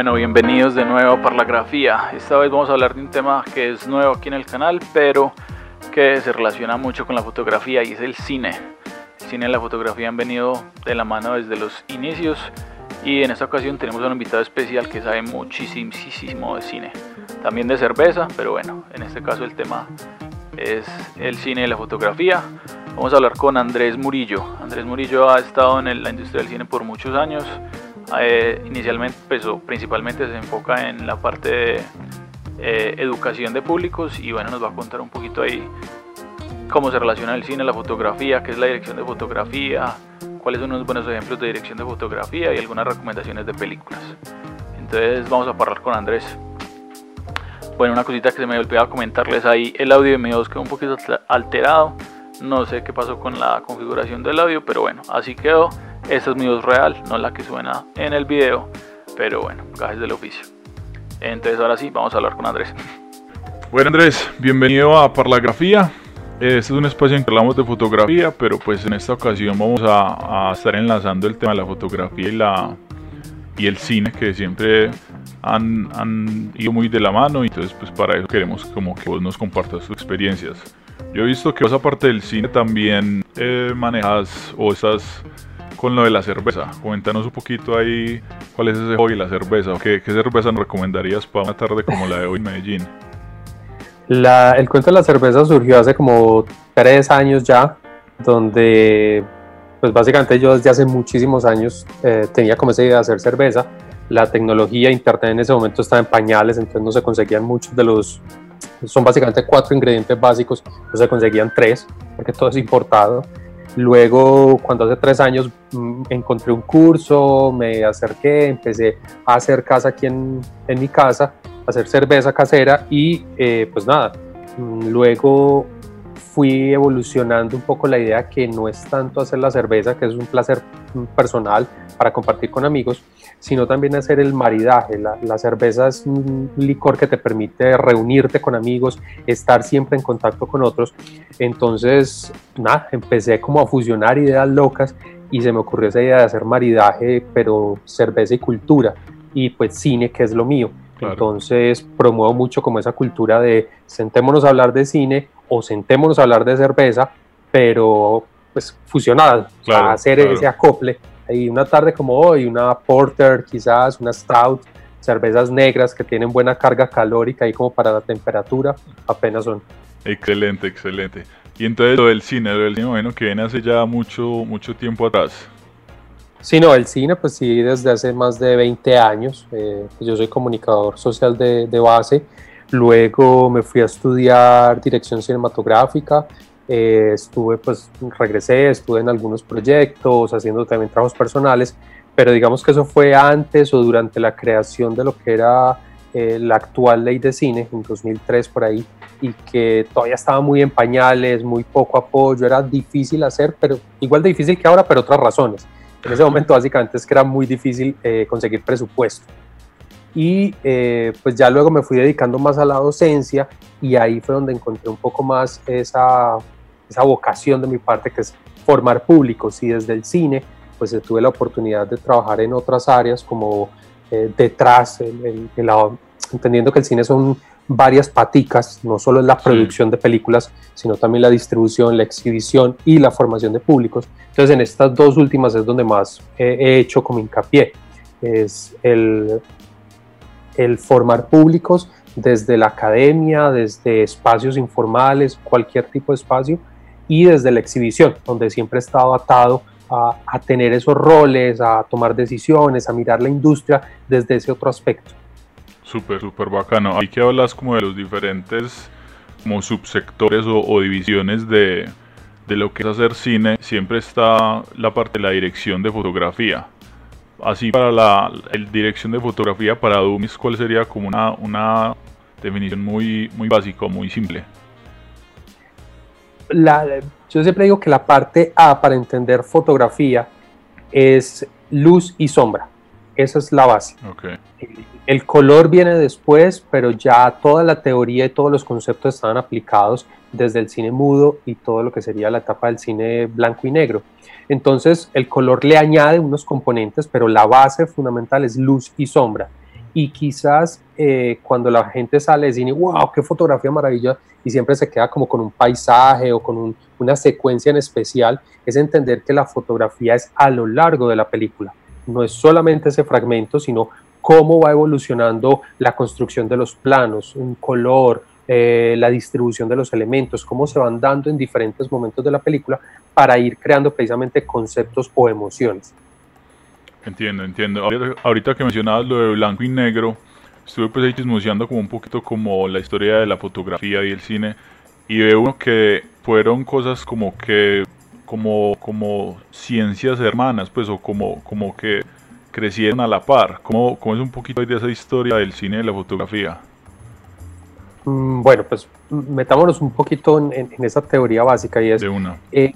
Bueno, bienvenidos de nuevo a Parlagrafía. Esta vez vamos a hablar de un tema que es nuevo aquí en el canal, pero que se relaciona mucho con la fotografía y es el cine. El cine y la fotografía han venido de la mano desde los inicios y en esta ocasión tenemos a un invitado especial que sabe muchísimo de cine. También de cerveza, pero bueno, en este caso el tema es el cine y la fotografía. Vamos a hablar con Andrés Murillo. Andrés Murillo ha estado en la industria del cine por muchos años eh, inicialmente, pues, principalmente se enfoca en la parte de eh, educación de públicos y bueno, nos va a contar un poquito ahí cómo se relaciona el cine, la fotografía, qué es la dirección de fotografía, cuáles son unos buenos ejemplos de dirección de fotografía y algunas recomendaciones de películas. Entonces vamos a parar con Andrés. Bueno, una cosita que se me olvidaba comentarles ahí, el audio de mi voz quedó un poquito alterado, no sé qué pasó con la configuración del audio, pero bueno, así quedó. Esta es mi voz real, no la que suena en el video, pero bueno, gajes del oficio. Entonces ahora sí, vamos a hablar con Andrés. Bueno Andrés, bienvenido a Parlagrafía. Este es un espacio en que hablamos de fotografía, pero pues en esta ocasión vamos a, estar enlazando el tema de la fotografía y, la, y el cine, que siempre han, han, ido muy de la mano, y entonces pues para eso queremos como que vos nos compartas tus experiencias. Yo he visto que vos aparte del cine también eh, manejas o estás con lo de la cerveza. Cuéntanos un poquito ahí cuál es ese hobby, la cerveza. ¿Qué, qué cerveza nos recomendarías para una tarde como la de hoy en Medellín? La, el cuento de la cerveza surgió hace como tres años ya, donde pues básicamente yo desde hace muchísimos años eh, tenía como esa idea de hacer cerveza. La tecnología, internet en ese momento estaba en pañales, entonces no se conseguían muchos de los... Son básicamente cuatro ingredientes básicos, no se conseguían tres, porque todo es importado. Luego, cuando hace tres años mm, encontré un curso, me acerqué, empecé a hacer casa aquí en, en mi casa, a hacer cerveza casera y eh, pues nada, mm, luego fui evolucionando un poco la idea que no es tanto hacer la cerveza, que es un placer personal para compartir con amigos, sino también hacer el maridaje. La, cerveza es un licor que te permite reunirte con amigos, estar siempre en contacto con otros. Entonces, nada, empecé como a fusionar ideas locas y se me ocurrió esa idea de hacer maridaje, pero cerveza y cultura, y pues cine, que es lo mío. Entonces promuevo mucho como esa cultura de sentémonos a hablar de cine o sentémonos a hablar de cerveza, pero pues fusionada, a hacer ese acople. Y una tarde como hoy, una porter quizás, una stout, cervezas negras que tienen buena carga calórica y como para la temperatura, apenas son. Excelente, excelente. Y entonces lo del cine, lo del cine, bueno, que viene hace ya mucho, mucho tiempo atrás. Sí, no, el cine, pues sí, desde hace más de 20 años. Eh, pues yo soy comunicador social de, de, base. Luego me fui a estudiar dirección cinematográfica. Eh, estuve, pues regresé, estuve en algunos proyectos, haciendo también trabajos personales, pero digamos que eso fue antes o durante la creación de lo que era eh, la actual ley de cine, en 2003 por ahí, y que todavía estaba muy en pañales, muy poco apoyo, era difícil hacer, pero igual de difícil que ahora, pero otras razones en ese momento básicamente es que era muy difícil eh, conseguir presupuesto. Y eh, pues ya luego me fui dedicando más a la docencia y ahí fue donde encontré un poco más esa, esa vocación de mi parte que es formar públicos. Y desde el cine pues tuve la oportunidad de trabajar en otras áreas como eh, detrás, entendiendo que el cine son varias paticas, no solo es la producción de películas, sino también la distribución, la exhibición y la formación de públicos. Entonces en estas dos últimas es donde más he hecho como hincapié, es el, el formar públicos desde la academia, desde espacios informales, cualquier tipo de espacio, y desde la exhibición, donde siempre he estado atado a, a tener esos roles, a tomar decisiones, a mirar la industria desde ese otro aspecto. Súper, súper bacano. Ahí que hablas como de los diferentes como subsectores o, divisiones de, de, lo que es hacer cine, siempre está la parte de la dirección de fotografía. Así para la dirección de fotografía para Dummies, ¿cuál sería como una, una definición muy, muy básica, muy simple? La, yo siempre digo que la parte A para entender fotografía es luz y sombra. Esa es la base. Okay. El color viene después, pero ya toda la teoría y todos los conceptos estaban aplicados desde el cine mudo y todo lo que sería la etapa del cine blanco y negro. Entonces el color le añade unos componentes, pero la base fundamental es luz y sombra. y quizás eh, cuando la gente sale de cine, wow, qué fotografía maravillosa, y siempre se queda como con un paisaje o con una secuencia en especial, es entender que la fotografía es a lo largo de la película, no es solamente ese fragmento, sino cómo va evolucionando la construcción de los planos, un color, eh, la distribución de los elementos, cómo se van dando en diferentes momentos de la película para ir creando precisamente conceptos o emociones. Entiendo, entiendo. Ahorita que mencionabas lo de blanco y negro, estuve pues ahí chismoseando como un poquito como la historia de la fotografía y el cine y veo uno que fueron cosas como que como como ciencias hermanas pues o como como que crecieron a la par ¿Cómo, cómo es un poquito de esa historia del cine y de la fotografía mm, bueno pues metámonos un poquito en, esa teoría básica y es de una. Eh,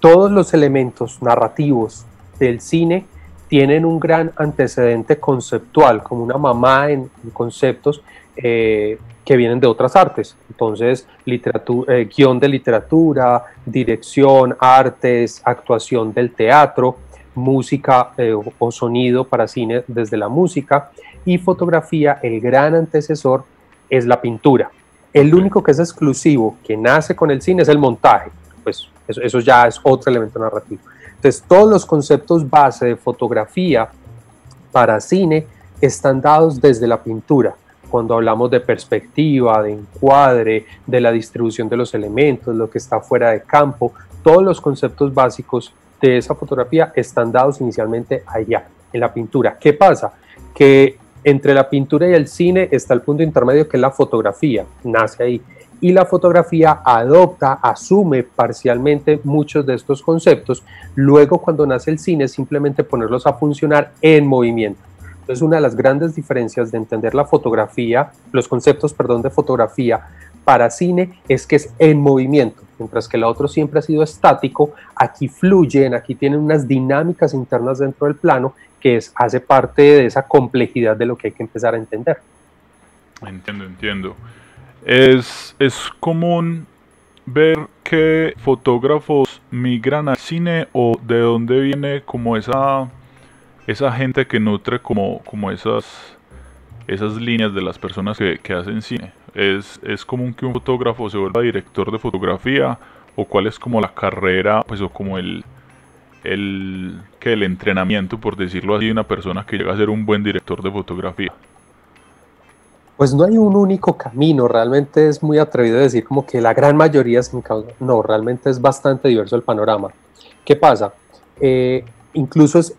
todos los elementos narrativos del cine tienen un gran antecedente conceptual, como una mamá en, conceptos eh, que vienen de otras artes. Entonces, eh, guion de literatura, dirección, artes, actuación del teatro, música eh, o sonido para cine desde la música y fotografía, el gran antecesor es la pintura. El único que es exclusivo, que nace con el cine, es el montaje. Pues eso ya es otro elemento narrativo. Entonces, todos los conceptos base de fotografía para cine están dados desde la pintura. Cuando hablamos de perspectiva, de encuadre, de la distribución de los elementos, lo que está fuera de campo, todos los conceptos básicos de esa fotografía están dados inicialmente allá, en la pintura. ¿Qué pasa? Que entre la pintura y el cine está el punto intermedio que es la fotografía, nace ahí y la fotografía adopta, asume parcialmente muchos de estos conceptos. Luego, cuando nace el cine, simplemente ponerlos a funcionar en movimiento. Entonces, una de las grandes diferencias de entender la fotografía, los conceptos, perdón, de fotografía para cine es que es en movimiento, mientras que el otro siempre ha sido estático, aquí fluyen, aquí tienen unas dinámicas internas dentro del plano que es, hace parte de esa complejidad de lo que hay que empezar a entender. Entiendo, entiendo. Es, es común ver que fotógrafos migran al cine o de dónde viene como esa, esa gente que nutre como, como esas, esas líneas de las personas que, hacen cine. ¿Es, ¿Es común que un fotógrafo se vuelva director de fotografía o cuál es como la carrera pues o como el, el, que el entrenamiento por decirlo así de una persona que llega a ser un buen director de fotografía? pues no hay un único camino, realmente es muy atrevido decir como que la gran mayoría encausa. No, realmente es bastante diverso el panorama. ¿Qué pasa? Eh, incluso es,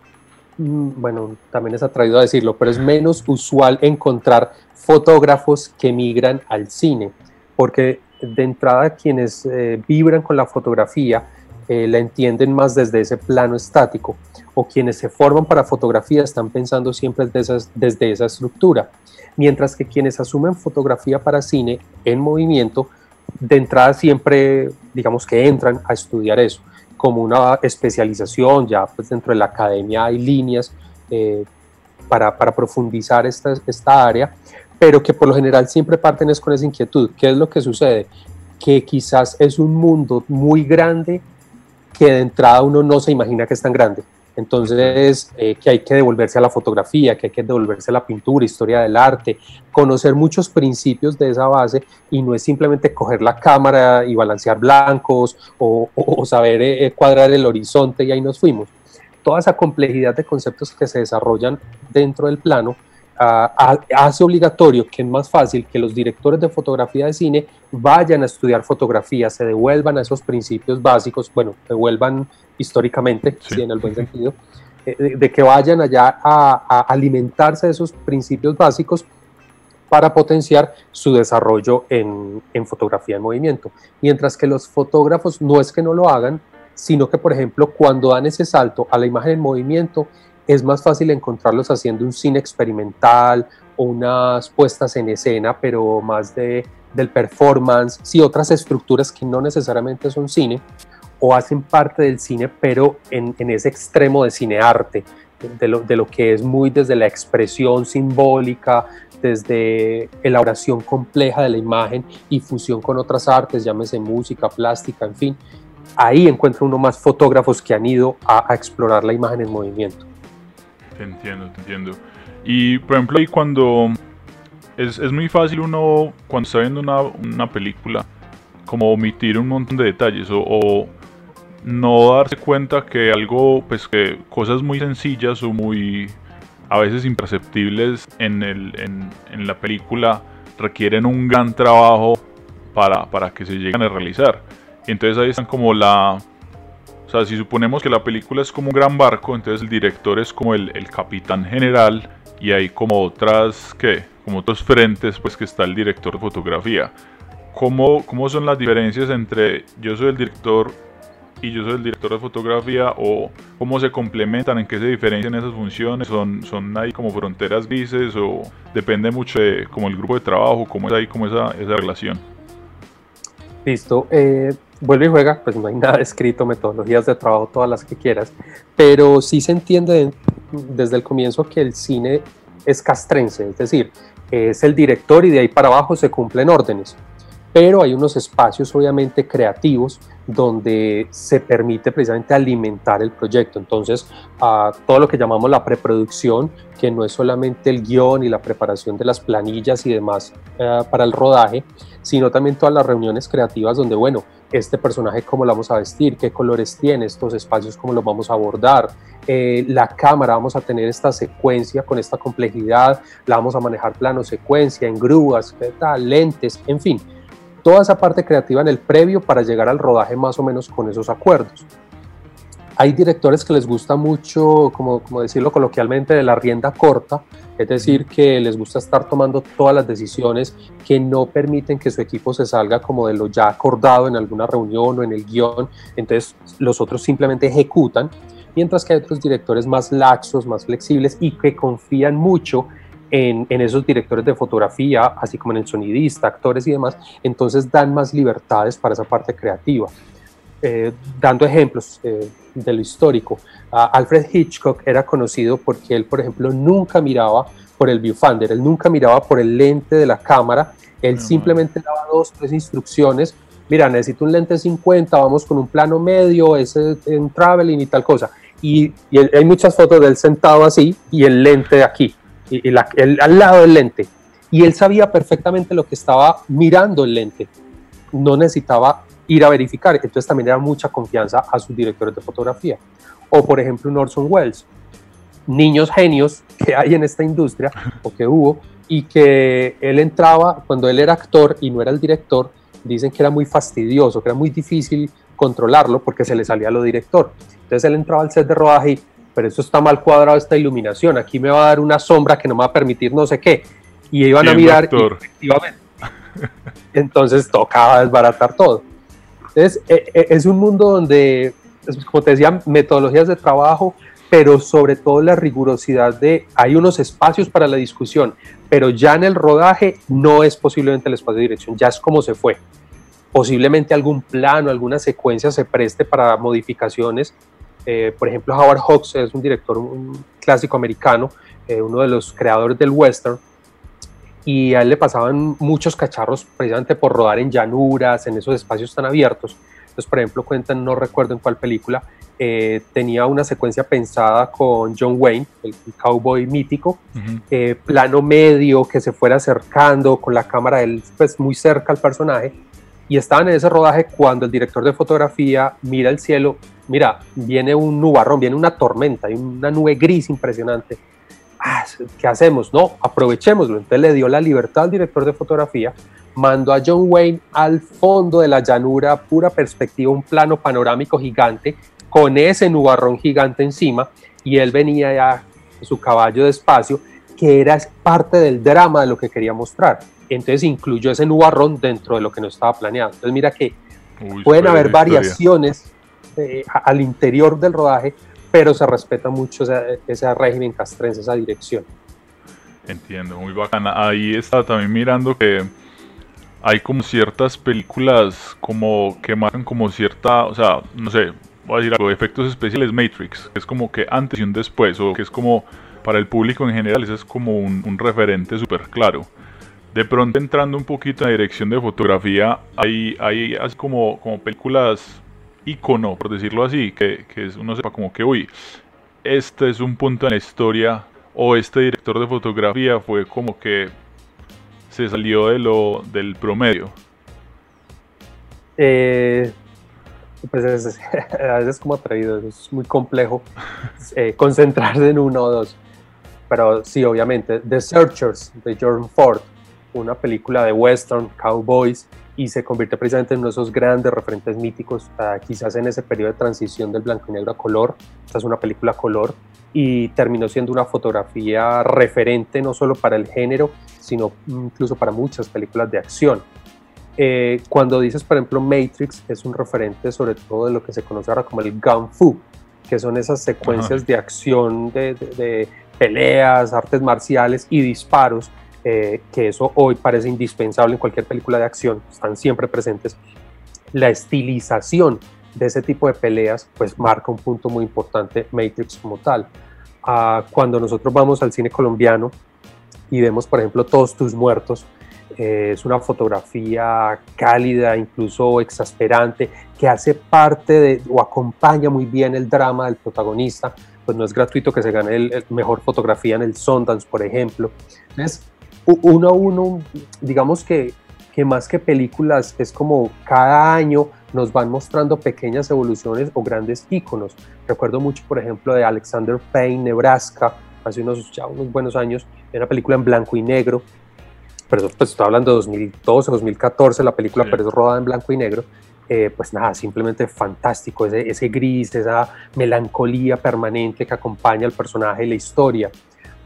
bueno, también es atrevido a decirlo, pero es menos usual encontrar fotógrafos que migran al cine, porque de entrada quienes eh, vibran con la fotografía eh, la entienden más desde ese plano estático, o quienes se forman para fotografía están pensando siempre desde, desde esa estructura mientras que quienes asumen fotografía para cine en movimiento, de entrada siempre, digamos que entran a estudiar eso, como una especialización, ya pues dentro de la academia hay líneas eh, para, para, profundizar esta, esta área, pero que por lo general siempre parten es con esa inquietud. ¿Qué es lo que sucede? Que quizás es un mundo muy grande que de entrada uno no se imagina que es tan grande. Entonces, eh, que hay que devolverse a la fotografía, que hay que devolverse a la pintura, historia del arte, conocer muchos principios de esa base y no es simplemente coger la cámara y balancear blancos o, saber eh, cuadrar el horizonte y ahí nos fuimos. Toda esa complejidad de conceptos que se desarrollan dentro del plano hace obligatorio que es más fácil que los directores de fotografía de cine vayan a estudiar fotografía, se devuelvan a esos principios básicos, bueno, devuelvan históricamente, sí. en el buen sentido, eh, de, que vayan allá a, alimentarse de esos principios básicos para potenciar su desarrollo en, en fotografía en movimiento. Mientras que los fotógrafos no es que no lo hagan, sino que, por ejemplo, cuando dan ese salto a la imagen en movimiento, es más fácil encontrarlos haciendo un cine experimental o unas puestas en escena, pero más de, del performance, sí, otras estructuras que no necesariamente son cine o hacen parte del cine, pero en, ese extremo de cinearte, de lo, de lo que es muy desde la expresión simbólica, desde elaboración compleja de la imagen y fusión con otras artes, llámese música, plástica, en fin. Ahí encuentra uno más fotógrafos que han ido a, explorar la imagen en movimiento. Entiendo, entiendo. Y por ejemplo, ahí cuando es, es, muy fácil uno, cuando está viendo una, una, película, como omitir un montón de detalles o, no darse cuenta que algo, pues que cosas muy sencillas o muy a veces imperceptibles en, el, en, la película requieren un gran trabajo para, para que se lleguen a realizar. Entonces ahí están como la, o sea, si suponemos que la película es como un gran barco, entonces el director es como el, el capitán general y hay como otras, ¿qué? Como otros frentes, pues que está el director de fotografía. ¿Cómo, ¿Cómo son las diferencias entre yo soy el director y yo soy el director de fotografía o cómo se complementan, en qué se diferencian esas funciones, son, son ahí como fronteras grises o depende mucho de como el grupo de trabajo, cómo es ahí como esa, esa relación. Listo, eh, vuelve y juega, pues no hay nada escrito, metodologías de trabajo, todas las que quieras, pero sí se entiende desde el comienzo que el cine es castrense, es decir, es el director y de ahí para abajo se cumplen órdenes pero hay unos espacios obviamente creativos donde se permite precisamente alimentar el proyecto. Entonces, todo lo que llamamos la preproducción, que no es solamente el guion y la preparación de las planillas y demás eh, para el rodaje, sino también todas las reuniones creativas donde, bueno, este personaje cómo lo vamos a vestir, qué colores tiene, estos espacios cómo los vamos a abordar, eh, la cámara, vamos a tener esta secuencia con esta complejidad, la vamos a manejar plano secuencia, en grúas, tal, lentes, en fin toda esa parte creativa en el previo para llegar al rodaje más o menos con esos acuerdos. Hay directores que les gusta mucho, como, como decirlo coloquialmente, de la rienda corta, es decir, que les gusta estar tomando todas las decisiones que no permiten que su equipo se salga como de lo ya acordado en alguna reunión o en el guion, entonces los otros simplemente ejecutan, mientras que hay otros directores más laxos, más flexibles y que confían mucho en, esos directores de fotografía, así como en el sonidista, actores y demás, entonces dan más libertades para esa parte creativa. Eh, dando ejemplos eh, de lo histórico, Alfred Hitchcock era conocido porque él, por ejemplo, nunca miraba por el viewfinder, él nunca miraba por el lente de la cámara, él simplemente daba dos, tres instrucciones, mira, necesito un lente 50, vamos con un plano medio, ese en traveling y tal cosa. Y, y hay muchas fotos de él sentado así y el lente aquí y, al lado del lente. Y él sabía perfectamente lo que estaba mirando el lente. No necesitaba ir a verificar. Entonces también era mucha confianza a sus directores de fotografía. O por ejemplo un Orson Welles. Niños genios que hay en esta industria o que hubo y que él entraba cuando él era actor y no era el director. Dicen que era muy fastidioso, que era muy difícil controlarlo porque se le salía a lo director. Entonces él entraba al set de rodaje y pero eso está mal cuadrado esta iluminación, aquí me va a dar una sombra que no me va a permitir no sé qué. Y iban a mirar y efectivamente. Entonces tocaba desbaratar todo. Entonces e, e, es un mundo donde, como te decía, metodologías de trabajo, pero sobre todo la rigurosidad de hay unos espacios para la discusión, pero ya en el rodaje no es posiblemente el espacio de dirección, ya es como se fue. Posiblemente algún plano, alguna secuencia se preste para modificaciones, eh, por ejemplo, Howard Hawks es un director un clásico americano, eh, uno de los creadores del western, y a él le pasaban muchos cacharros precisamente por rodar en llanuras, en esos espacios tan abiertos. Entonces, por ejemplo, cuentan, no recuerdo en cuál película, eh, tenía una secuencia pensada con John Wayne, el, cowboy mítico, plano medio que se fuera acercando con la cámara él, pues, muy cerca al personaje. Y estaban en ese rodaje cuando el director de fotografía mira el cielo mira, viene un nubarrón, viene una tormenta, hay una nube gris impresionante. Ah, ¿Qué hacemos? No, aprovechémoslo. Entonces le dio la libertad al director de fotografía, mandó a John Wayne al fondo de la llanura, pura perspectiva, un plano panorámico gigante, con ese nubarrón gigante encima, y él venía ya su caballo de espacio, que era parte del drama de lo que quería mostrar. Entonces incluyó ese nubarrón dentro de lo que no estaba planeado. Entonces mira que pueden haber variaciones eh, al interior del rodaje, pero se respeta mucho ese, régimen castrense, esa dirección. Entiendo, muy bacana. Ahí está también mirando que hay como ciertas películas como que marcan como cierta, o sea, no sé, voy a decir algo, efectos especiales Matrix, que es como que antes y un después, o que es como para el público en general, ese es como un, referente súper claro. De pronto entrando un poquito en la dirección de fotografía, hay, hay como películas icono, por decirlo así, que, que uno sepa como que, uy, este es un punto en la historia o este director de fotografía fue como que se salió de lo del promedio? Eh, pues es, a veces como atrevido, es muy complejo eh, concentrarse en uno o dos. Pero sí, obviamente, The Searchers de Jordan Ford, una película de western, cowboys, y se convierte precisamente en uno de esos grandes referentes míticos, uh, quizás en ese periodo de transición del blanco y negro a color. Esta es una película color y terminó siendo una fotografía referente no solo para el género, sino incluso para muchas películas de acción. Eh, cuando dices, por ejemplo, Matrix, es un referente sobre todo de lo que se conoce ahora como el Gun Fu, que son esas secuencias Ajá. de acción, de, de, de, peleas, artes marciales y disparos, eh, que eso hoy parece indispensable en cualquier película de acción, están siempre presentes. La estilización de ese tipo de peleas, pues marca un punto muy importante Matrix como tal. Ah, cuando nosotros vamos al cine colombiano y vemos, por ejemplo, Todos tus muertos, eh, es una fotografía cálida, incluso exasperante, que hace parte de, o acompaña muy bien el drama del protagonista. Pues no es gratuito que se gane el, el mejor fotografía en el Sundance, por ejemplo. Entonces, uno a uno, digamos que, que más que películas, es como cada año nos van mostrando pequeñas evoluciones o grandes íconos. Recuerdo mucho, por ejemplo, de Alexander Payne, Nebraska, hace unos, ya unos buenos años, una película en blanco y negro, pero pues estoy hablando de 2012, 2014, la película, sí. pero es rodada en blanco y negro, eh, pues nada, simplemente fantástico, ese, ese, gris, esa melancolía permanente que acompaña al personaje y la historia.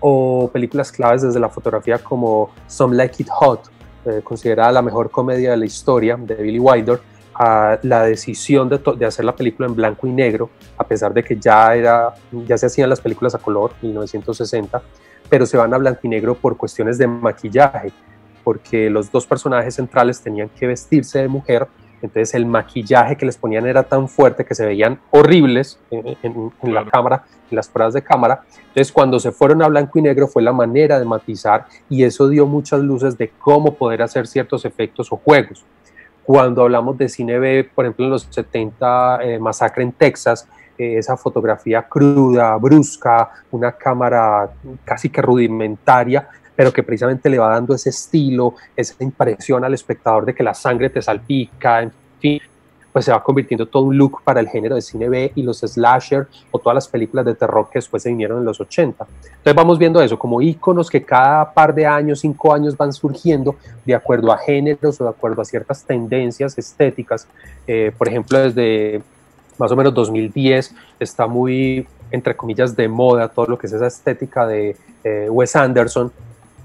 O películas claves desde la fotografía como Some Like It Hot, eh, considerada la mejor comedia de la historia de Billy Wilder, a la decisión de, hacer la película en blanco y negro, a pesar de que ya, era, ya se hacían las películas a color, 1960, pero se van a blanco y negro por cuestiones de maquillaje porque los dos personajes centrales tenían que vestirse de mujer, entonces el maquillaje que les ponían era tan fuerte que se veían horribles en, en, en claro. la cámara, en las pruebas de cámara. Entonces cuando se fueron a blanco y negro fue la manera de matizar y eso dio muchas luces de cómo poder hacer ciertos efectos o juegos. Cuando hablamos de cine B, por ejemplo en los 70, eh, Masacre en Texas, eh, esa fotografía cruda, brusca, una cámara casi que rudimentaria, pero que precisamente le va dando ese estilo, esa impresión al espectador de que la sangre te salpica, en fin, pues se va convirtiendo todo un look para el género de cine B y los slasher o todas las películas de terror que después se vinieron en los 80. Entonces vamos viendo eso como íconos que cada par de años, cinco años van surgiendo de acuerdo a géneros o de acuerdo a ciertas tendencias estéticas. Eh, por ejemplo, desde más o menos 2010 está muy, entre comillas, de moda todo lo que es esa estética de eh, Wes Anderson,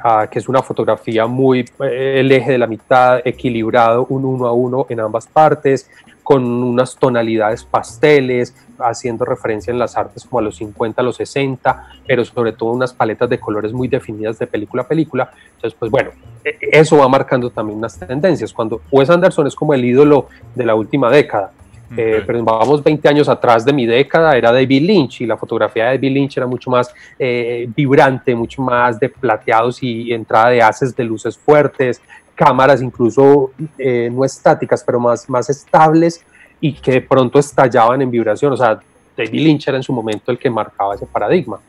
Uh, que es una fotografía muy, eh, el eje de la mitad equilibrado, un uno a uno en ambas partes, con unas tonalidades pasteles, haciendo referencia en las artes como a los 50, a los 60, pero sobre todo unas paletas de colores muy definidas de película a película. Entonces, pues bueno, eso va marcando también unas tendencias. Cuando Wes Anderson es como el ídolo de la última década, Okay. Eh, pero vamos 20 años atrás de mi década, era David Lynch y la fotografía de David Lynch era mucho más eh, vibrante, mucho más de plateados y entrada de haces de luces fuertes, cámaras incluso eh, no estáticas, pero más, más estables y que de pronto estallaban en vibración. O sea, David Lynch era en su momento el que marcaba ese paradigma.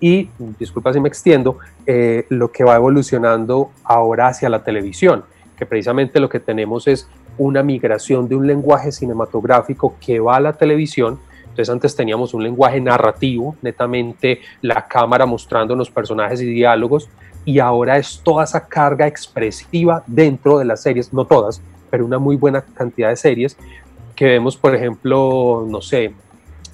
Y, disculpa si me extiendo, eh, lo que va evolucionando ahora hacia la televisión, que precisamente lo que tenemos es una migración de un lenguaje cinematográfico que va a la televisión. Entonces antes teníamos un lenguaje narrativo, netamente la cámara mostrándonos personajes y diálogos, y ahora es toda esa carga expresiva dentro de las series, no todas, pero una muy buena cantidad de series que vemos, por ejemplo, no sé,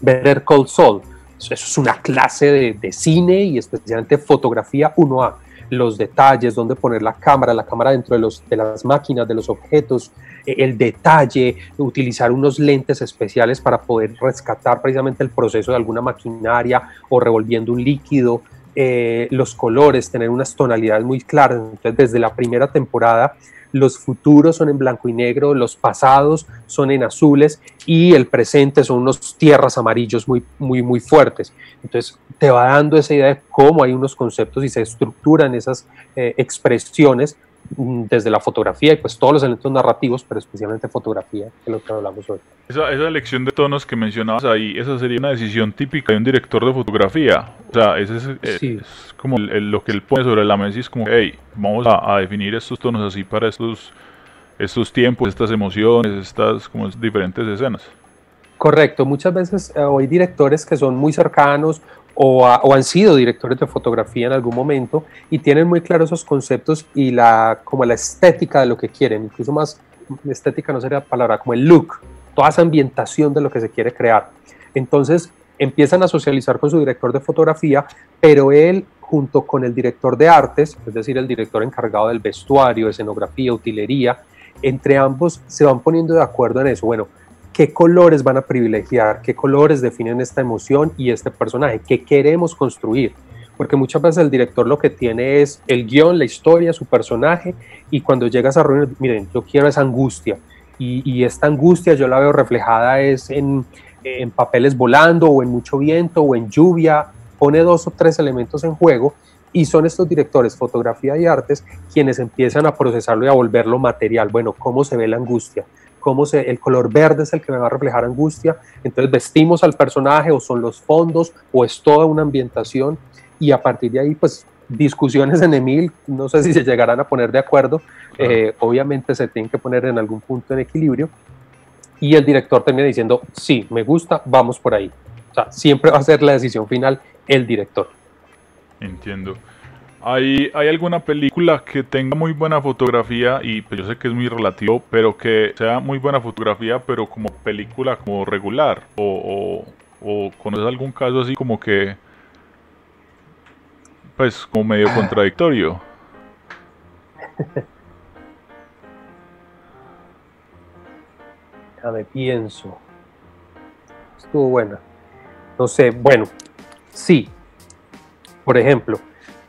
Better Call Saul. Eso es una clase de, de cine y especialmente fotografía 1A los detalles, dónde poner la cámara, la cámara dentro de, los, de las máquinas, de los objetos, eh, el detalle, utilizar unos lentes especiales para poder rescatar precisamente el proceso de alguna maquinaria o revolviendo un líquido, eh, los colores, tener unas tonalidades muy claras. Entonces, desde la primera temporada, los futuros son en blanco y negro, los pasados son en azules y el presente son unos tierras amarillos muy, muy, muy fuertes. Entonces te va dando esa idea de cómo hay unos conceptos y se estructuran esas eh, expresiones desde la fotografía y pues todos los elementos narrativos, pero especialmente fotografía, que es lo que hablamos hoy. Esa, esa elección de tonos que mencionabas ahí, esa sería una decisión típica de un director de fotografía. O sea, ese es, eh, como lo que él pone sobre la mesa y es como, hey, vamos a, a, definir estos tonos así para estos, estos tiempos, estas emociones, estas como diferentes escenas. Correcto, muchas veces eh, hay directores que son muy cercanos o, han sido directores de fotografía en algún momento y tienen muy claros esos conceptos y la, como la estética de lo que quieren, incluso más estética no sería palabra, como el look, toda esa ambientación de lo que se quiere crear. Entonces empiezan a socializar con su director de fotografía, pero él junto con el director de artes, es decir, el director encargado del vestuario, escenografía, utilería, entre ambos se van poniendo de acuerdo en eso. Bueno, qué colores van a privilegiar, qué colores definen esta emoción y este personaje, qué queremos construir. Porque muchas veces el director lo que tiene es el guion, la historia, su personaje, y cuando llegas a reunir, miren, yo quiero esa angustia, y, esta angustia yo la veo reflejada es en, en papeles volando o en mucho viento o en lluvia, pone dos o tres elementos en juego y son estos directores, fotografía y artes, quienes empiezan a procesarlo y a volverlo material. Bueno, ¿cómo se ve la angustia? Cómo se, el color verde es el que me va a reflejar angustia, entonces vestimos al personaje o son los fondos o es toda una ambientación y a partir de ahí pues discusiones en Emil, no sé si se llegarán a poner de acuerdo, eh, obviamente se tienen que poner en algún punto en equilibrio y el director termina diciendo, sí, me gusta, vamos por ahí. O sea, siempre va a ser la decisión final el director. Entiendo. ¿Hay, ¿Hay alguna película que tenga muy buena fotografía y pues yo sé que es muy relativo, pero que sea muy buena fotografía, pero como película como regular? ¿O, o, conoces algún caso así como que, pues como medio contradictorio? me pienso. Estuvo buena. No sé, bueno, sí. Por ejemplo,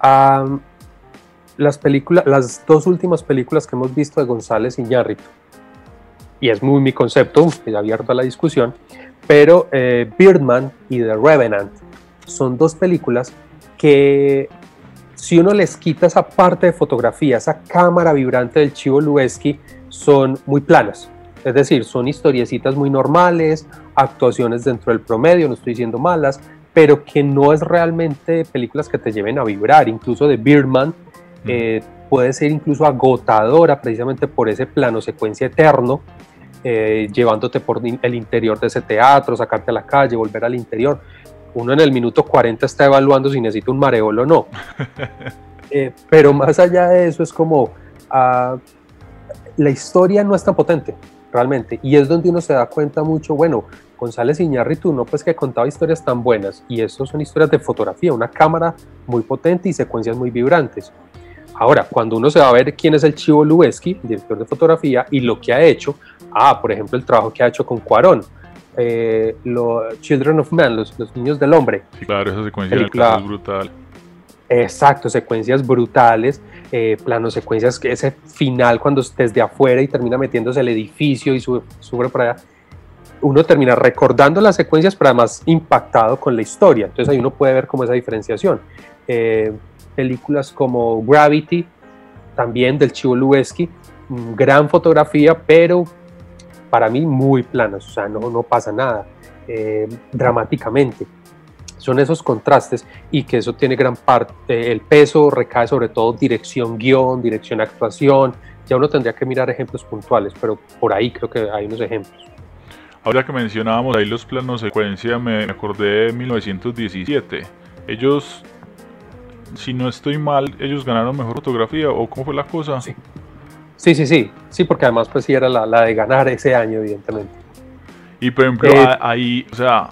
las películas, las dos últimas películas que hemos visto de González Iñárritu, y es muy mi concepto, es abierto a la discusión, pero eh, Birdman y The Revenant son dos películas que si uno les quita esa parte de fotografía, esa cámara vibrante del Chivo Lubeski, son muy planas. Es decir, son historiecitas muy normales, actuaciones dentro del promedio, no estoy diciendo malas, pero que no es realmente películas que te lleven a vibrar. Incluso de Birdman eh, puede ser incluso agotadora precisamente por ese plano secuencia eterno, eh, llevándote por el interior de ese teatro, sacarte a la calle, volver al interior. Uno en el minuto 40 está evaluando si necesita un mareolo o no. Eh, pero más allá de eso es como ah, la historia no es tan potente realmente y es donde uno se da cuenta mucho, bueno, González Iñárritu no pues que contaba historias tan buenas y eso son historias de fotografía, una cámara muy potente y secuencias muy vibrantes. Ahora, cuando uno se va a ver quién es el Chivo Lubeski, director de fotografía, y lo que ha hecho, ah, por ejemplo, el trabajo que ha hecho con Cuarón, eh, los Children of Man, los, niños del hombre. claro, esa secuencia es brutal. Exacto, secuencias brutales, eh, planos secuencias, que ese final cuando desde afuera y termina metiéndose el edificio y sube, sube para allá uno termina recordando las secuencias, pero además impactado con la historia. Entonces ahí uno puede ver como esa diferenciación. Eh, películas como Gravity, también del Chivo Lubeski, mm, gran fotografía, pero para mí muy planas, o sea, no, no pasa nada eh, dramáticamente. Son esos contrastes y que eso tiene gran parte, el peso recae sobre todo dirección guion, dirección actuación, ya uno tendría que mirar ejemplos puntuales, pero por ahí creo que hay unos ejemplos. Ahora que mencionábamos ahí los planos secuencia, me acordé de 1917. Ellos, si no estoy mal, ellos ganaron mejor fotografía o cómo fue la cosa. Sí, sí, sí, sí, porque además pues sí era la, la de ganar ese año, evidentemente. Y por ejemplo, eh, ahí, o sea,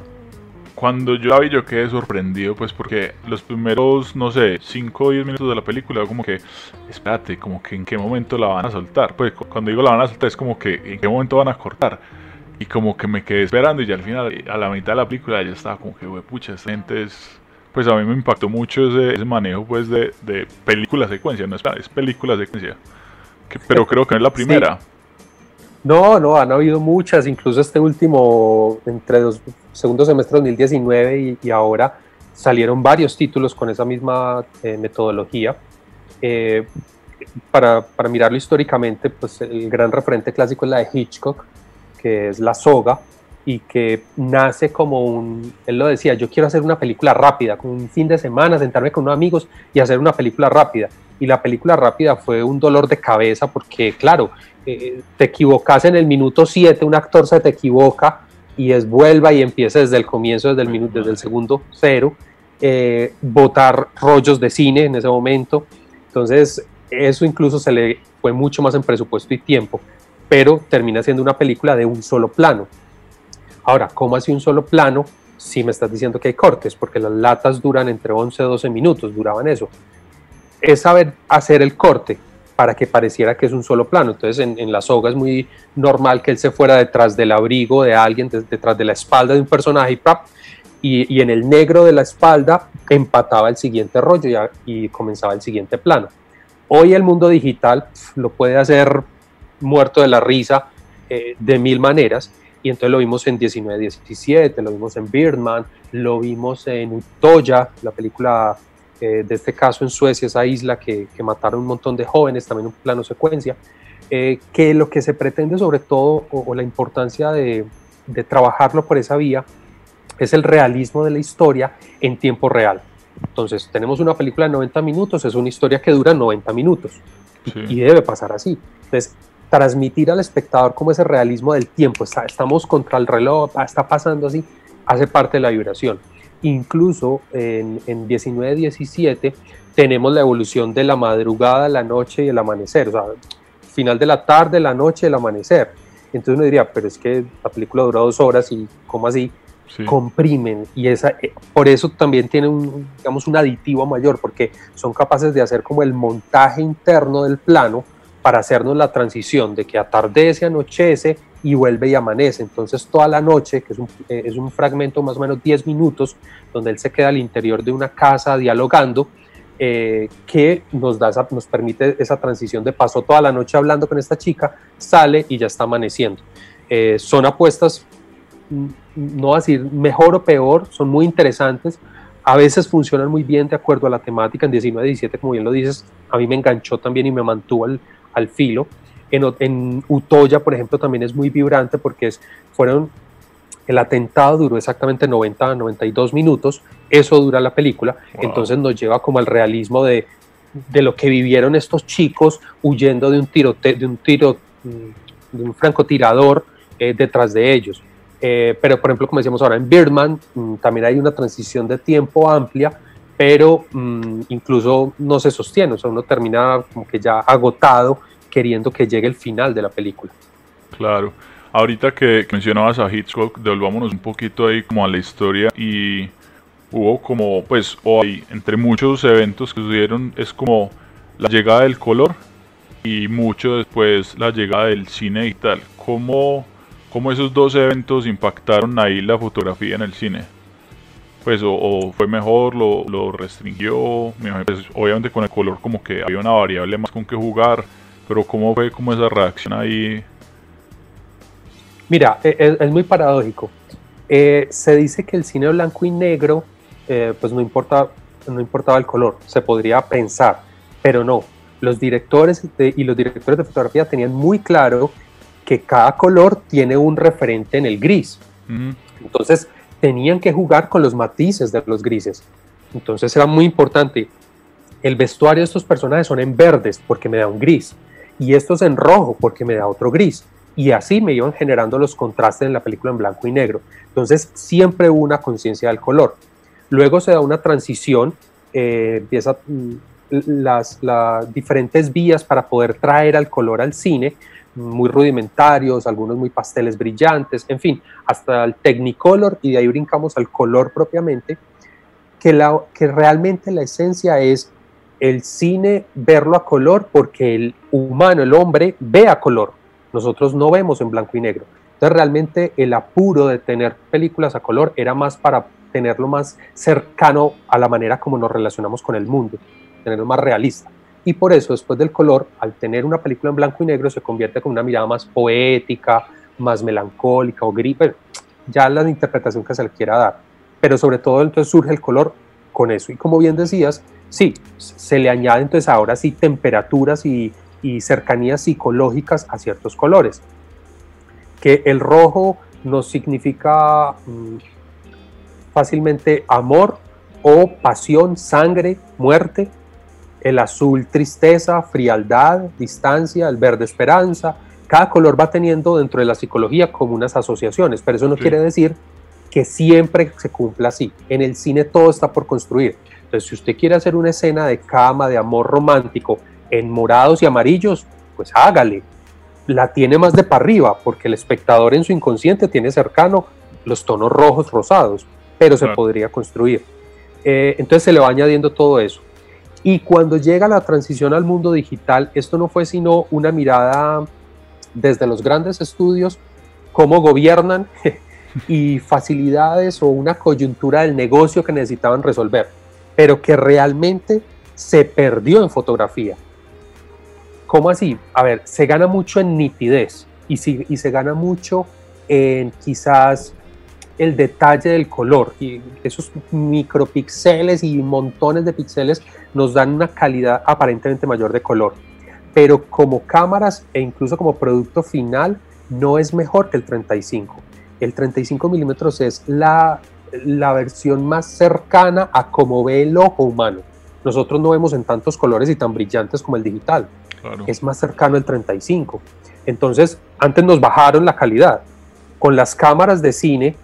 cuando yo la vi yo quedé sorprendido, pues porque los primeros, no sé, 5 o 10 minutos de la película, como que, espérate, como que en qué momento la van a soltar. Pues cuando digo la van a soltar es como que en qué momento van a cortar. Y como que me quedé esperando y ya al final, a la mitad de la película ya estaba como que, pucha, esta gente es... Pues a mí me impactó mucho ese, manejo pues de, de, película secuencia, no es, es película secuencia. pero creo que no es la primera. No, no, han habido muchas, incluso este último, entre los segundo semestre de 2019 y, ahora salieron varios títulos con esa misma eh, metodología. Eh, para, para, mirarlo históricamente, pues el gran referente clásico es la de Hitchcock, es La Soga, y que nace como un, él lo decía, yo quiero hacer una película rápida, con un fin de semana, sentarme con unos amigos y hacer una película rápida. Y la película rápida fue un dolor de cabeza porque, claro, eh, te equivocas en el minuto 7, un actor se te equivoca y es vuelva y empieza desde el comienzo, desde el, minuto, desde el segundo cero, eh, rollos de cine en ese momento. Entonces, eso incluso se le fue mucho más en presupuesto y tiempo, pero termina siendo una película de un solo plano. Ahora, ¿cómo así un solo plano? Si me estás diciendo que hay cortes, porque las latas duran entre 11 y 12 minutos, duraban eso. Es saber hacer el corte para que pareciera que es un solo plano. Entonces, en, la soga es muy normal que él se fuera detrás del abrigo de alguien, detrás de la espalda de un personaje y, y, en el negro de la espalda empataba el siguiente rollo y comenzaba el siguiente plano. Hoy el mundo digital lo puede hacer muerto de la risa eh, de mil maneras. Y entonces lo vimos en 1917, lo vimos en Birdman, lo vimos en Utoya, la película eh, de este caso en Suecia, esa isla que, que, mataron un montón de jóvenes, también un plano secuencia, eh, que lo que se pretende sobre todo, o, la importancia de, de, trabajarlo por esa vía, es el realismo de la historia en tiempo real. Entonces, tenemos una película de 90 minutos, es una historia que dura 90 minutos y debe pasar así. Entonces, transmitir al espectador como ese realismo del tiempo, estamos contra el reloj, está pasando así, hace parte de la vibración. Incluso en, en 19-17 tenemos la evolución de la madrugada, la noche y el amanecer, o sea, final de la tarde, la noche, el amanecer. Entonces uno diría, pero es que la película dura dos horas y ¿cómo así? comprimen y esa, eh, por eso también tiene un, digamos, un aditivo mayor porque son capaces de hacer como el montaje interno del plano para hacernos la transición de que atardece, anochece y vuelve y amanece. Entonces toda la noche, que es un, eh, es un fragmento más o menos 10 minutos, donde él se queda al interior de una casa dialogando, eh, que nos, da nos permite esa transición de paso toda la noche hablando con esta chica, sale y ya está amaneciendo. son apuestas no decir mejor o peor, son muy interesantes. A veces funcionan muy bien de acuerdo a la temática. En 19-17, como bien lo dices, a mí me enganchó también y me mantuvo al, al filo. En, en, Utoya, por ejemplo, también es muy vibrante porque es, fueron, el atentado duró exactamente 90 92 minutos, eso dura la película, entonces nos lleva como al realismo de, de, lo que vivieron estos chicos huyendo de un tiro, de un tiro, mm, de un francotirador eh, detrás de ellos. Eh, pero, por ejemplo, como decíamos ahora, en Birdman mm, también hay una transición de tiempo amplia, pero mm, incluso no se sostiene, o sea, uno termina como que ya agotado queriendo que llegue el final de la película. Claro. Ahorita que, mencionabas a Hitchcock, devolvámonos un poquito ahí como a la historia y hubo como, pues, hoy, entre muchos eventos que sucedieron, es como la llegada del color y mucho después la llegada del cine digital. ¿Cómo cómo esos dos eventos impactaron ahí la fotografía en el cine. Pues o, fue mejor, lo, lo restringió, pues, obviamente con el color como que había una variable más con que jugar, pero cómo fue como esa reacción ahí. Mira, e, e, es, muy paradójico. Eh, se dice que el cine blanco y negro, eh, pues no, importa, no importaba el color, se podría pensar, pero no. Los directores y los directores de fotografía tenían muy claro que cada color tiene un referente en el gris. Entonces tenían que jugar con los matices de los grises. Entonces era muy importante. El vestuario de estos personajes son en verdes porque me da un gris y estos en rojo porque me da otro gris. Y así me iban generando los contrastes en la película en blanco y negro. Entonces siempre hubo una conciencia del color. Luego se da una transición, eh, empieza mm, las, las diferentes vías para poder traer al color al cine muy rudimentarios, algunos muy pasteles brillantes, en fin, hasta el Technicolor y de ahí brincamos al color propiamente, que, la, que realmente la esencia es el cine verlo a color porque el humano, el hombre, ve a color. Nosotros no vemos en blanco y negro. Entonces realmente el apuro de tener películas a color era más para tenerlo más cercano a la manera como nos relacionamos con el mundo, tenerlo más realista y por eso después del color, al tener una película en blanco y negro, se convierte con una mirada más poética, más melancólica o gris, ya la interpretación que se le quiera dar. Pero sobre todo entonces surge el color con eso. Y como bien decías, sí, se le añade entonces ahora sí temperaturas y, y cercanías psicológicas a ciertos colores. Que el rojo nos significa mm, fácilmente amor o pasión, sangre, muerte. El azul tristeza, frialdad, distancia, el verde esperanza. Cada color va teniendo dentro de la psicología como unas asociaciones, pero eso no quiere decir que siempre se cumpla así. En el cine todo está por construir. Entonces, si usted quiere hacer una escena de cama, de amor romántico, en morados y amarillos, pues hágale. La tiene más de para arriba, porque el espectador en su inconsciente tiene cercano los tonos rojos, rosados, pero se podría construir. Eh, entonces se le va añadiendo todo eso. Y cuando llega la transición al mundo digital, esto no fue sino una mirada desde los grandes estudios, cómo gobiernan y facilidades o una coyuntura del negocio que necesitaban resolver, pero que realmente se perdió en fotografía. ¿Cómo así? A ver, se gana mucho en nitidez y, y se gana mucho en quizás el detalle del color y esos micropíxeles y montones de píxeles nos dan una calidad aparentemente mayor de color. Pero como cámaras e incluso como producto final no es mejor que el 35. El 35 milímetros es la, la versión más cercana a como ve el ojo humano. Nosotros no vemos en tantos colores y tan brillantes como el digital. Es más cercano el 35. Entonces, antes nos bajaron la calidad. Con las cámaras de cine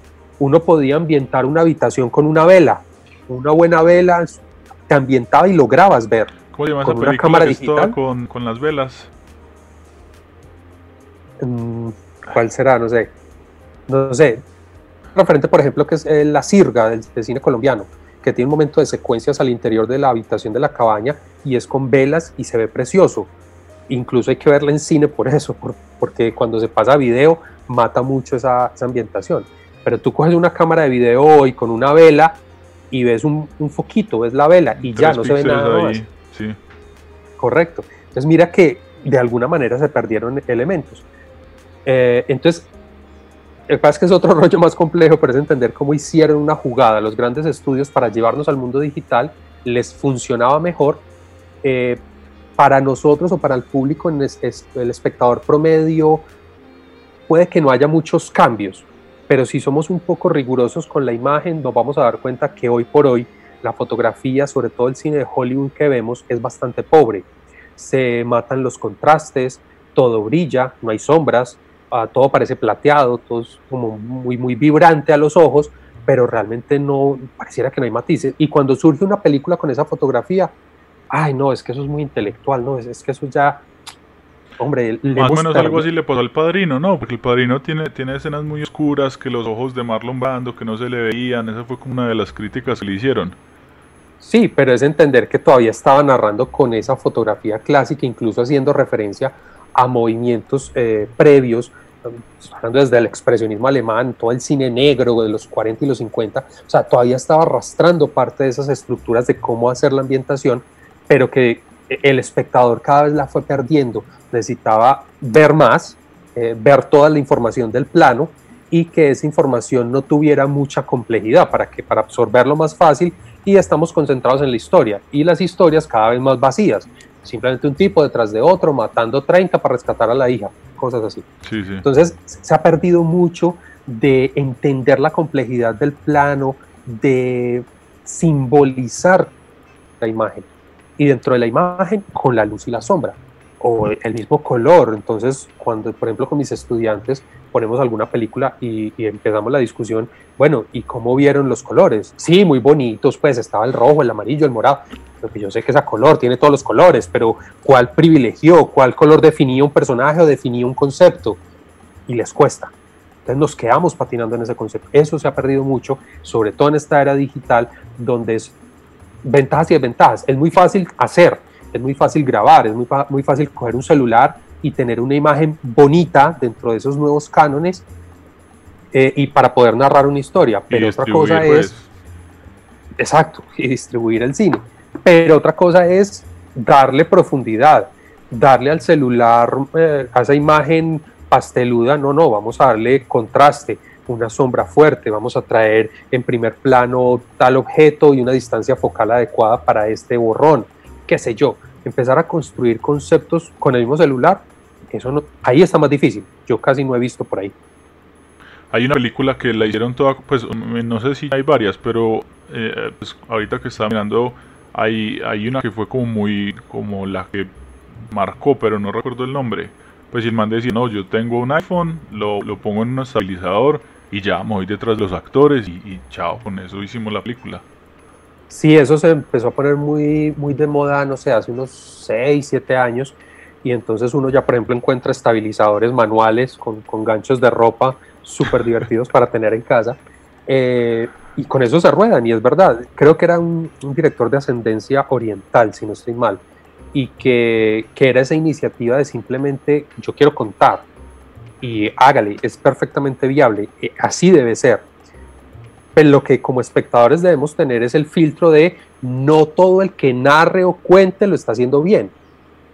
uno podía ambientar una habitación con una vela. Una buena vela te ambientaba y lograbas ver. ¿Cómo con una cámara digital con, con, las velas? Mm, ¿Cuál será? No sé. No sé. Referente, por ejemplo, que es eh, La Sirga del, cine colombiano, que tiene un momento de secuencias al interior de la habitación de la cabaña y es con velas y se ve precioso. Incluso hay que verla en cine por eso, porque cuando se pasa a video mata mucho esa, esa ambientación pero tú coges una cámara de video hoy con una vela y ves un, foquito, ves la vela y ya no se ve nada más. Sí. Correcto. Entonces mira que de alguna manera se perdieron elementos. Eh, entonces, el que es que es otro rollo más complejo, pero es entender cómo hicieron una jugada los grandes estudios para llevarnos al mundo digital, les funcionaba mejor. Eh, para nosotros o para el público, el espectador promedio, puede que no haya muchos cambios, pero si somos un poco rigurosos con la imagen, nos vamos a dar cuenta que hoy por hoy la fotografía, sobre todo el cine de Hollywood que vemos, es bastante pobre. Se matan los contrastes, todo brilla, no hay sombras, ah, todo parece plateado, todo es como muy, muy vibrante a los ojos, pero realmente no, pareciera que no hay matices. Y cuando surge una película con esa fotografía, ay no, es que eso es muy intelectual, no, es que eso ya Hombre, más o menos algo así le pasó al padrino, ¿no? Porque el padrino tiene, tiene escenas muy oscuras, que los ojos de Marlon Brando que no se le veían, esa fue como una de las críticas que le hicieron. Sí, pero es entender que todavía estaba narrando con esa fotografía clásica, incluso haciendo referencia a movimientos eh, previos, hablando desde el expresionismo alemán, todo el cine negro de los 40 y los 50, o sea, todavía estaba arrastrando parte de esas estructuras de cómo hacer la ambientación, pero que el espectador cada vez la fue perdiendo, necesitaba ver más, eh, ver toda la información del plano y que esa información no tuviera mucha complejidad para que para absorberlo más fácil y estamos concentrados en la historia y las historias cada vez más vacías, simplemente un tipo detrás de otro matando 30 para rescatar a la hija, cosas así. Entonces se ha perdido mucho de entender la complejidad del plano, de simbolizar la imagen y dentro de la imagen con la luz y la sombra o el mismo color. Entonces, cuando, por ejemplo, con mis estudiantes ponemos alguna película y, empezamos la discusión, bueno, ¿y cómo vieron los colores? Sí, muy bonitos, pues estaba el rojo, el amarillo, el morado, porque yo sé que ese color tiene todos los colores, pero ¿cuál privilegió? ¿Cuál color definía un personaje o definía un concepto? Y les cuesta. Entonces nos quedamos patinando en ese concepto. Eso se ha perdido mucho, sobre todo en esta era digital, donde es ventajas y desventajas. Es muy fácil hacer, es muy fácil grabar, es muy, muy fácil coger un celular y tener una imagen bonita dentro de esos nuevos cánones eh, y para poder narrar una historia. Pero otra cosa es... Pues. Exacto, y distribuir el cine. Pero otra cosa es darle profundidad, darle al celular, eh, a esa imagen pasteluda, no, no, vamos a darle contraste, una sombra fuerte, vamos a traer en primer plano tal objeto y una distancia focal adecuada para este borrón, qué sé yo, empezar a construir conceptos con el mismo celular, eso no, ahí está más difícil, yo casi no he visto por ahí. Hay una película que la hicieron toda, pues no sé si hay varias, pero eh, pues, ahorita que estaba mirando, hay, hay una que fue como muy, como la que marcó, pero no recuerdo el nombre. Pues el man decía, no, yo tengo un iPhone, lo, lo pongo en un estabilizador y ya voy detrás de los actores y, chao, con eso hicimos la película. Sí, eso se empezó a poner muy, muy de moda, no sé, hace unos 6, 7 años. Y entonces uno ya, por ejemplo, encuentra estabilizadores manuales con, con ganchos de ropa súper divertidos para tener en casa. Eh, y con eso se ruedan, y es verdad. Creo que era un, director de ascendencia oriental, si no estoy mal, y que, que, era esa iniciativa de simplemente yo quiero contar y hágale, es perfectamente viable, eh, así debe ser. Pero lo que como espectadores debemos tener es el filtro de no todo el que narre o cuente lo está haciendo bien.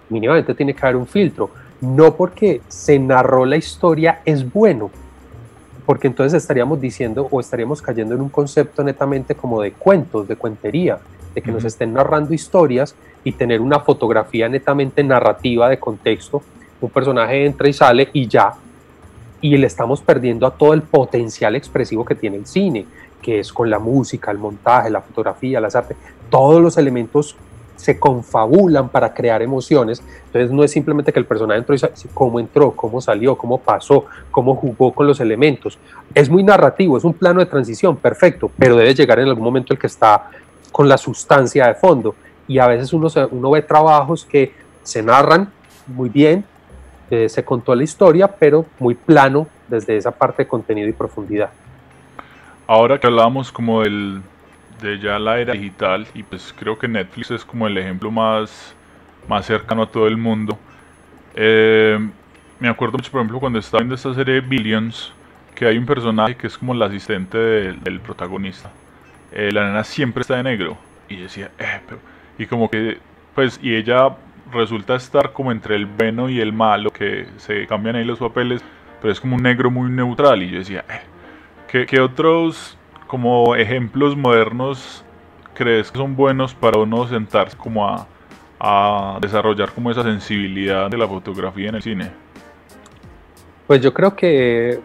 Mínimamente tiene que haber un filtro. No porque se narró la historia es bueno, porque entonces estaríamos diciendo o estaríamos cayendo en un concepto netamente como de cuentos, de cuentería, de que nos estén narrando historias y tener una fotografía netamente narrativa de contexto. Un personaje entra y sale y ya, y le estamos perdiendo a todo el potencial expresivo que tiene el cine, que es con la música, el montaje, la fotografía, las artes, todos los elementos se confabulan para crear emociones. Entonces no es simplemente que el personaje entró y cómo entró, cómo salió, cómo pasó, cómo jugó con los elementos. Es muy narrativo, es un plano de transición, perfecto, pero debe llegar en algún momento el que está con la sustancia de fondo. Y a veces uno, uno ve trabajos que se narran muy bien, eh, se contó la historia, pero muy plano desde esa parte de contenido y profundidad. Ahora que hablábamos como del, de ya la era digital y pues creo que Netflix es como el ejemplo más, más cercano a todo el mundo. Eh, me acuerdo mucho, por ejemplo, cuando estaba viendo esta serie Billions, que hay un personaje que es como el asistente del protagonista. Eh, la nena siempre está de negro. Y decía, eh, pero... Y como que, pues, y ella resulta estar como entre el bueno y el malo, que se cambian ahí los papeles, pero es como un negro muy neutral. Y yo decía, eh, ¿qué, ¿qué otros como ejemplos modernos crees que son buenos para uno sentarse como a, desarrollar como esa sensibilidad de la fotografía en el cine? Pues yo creo que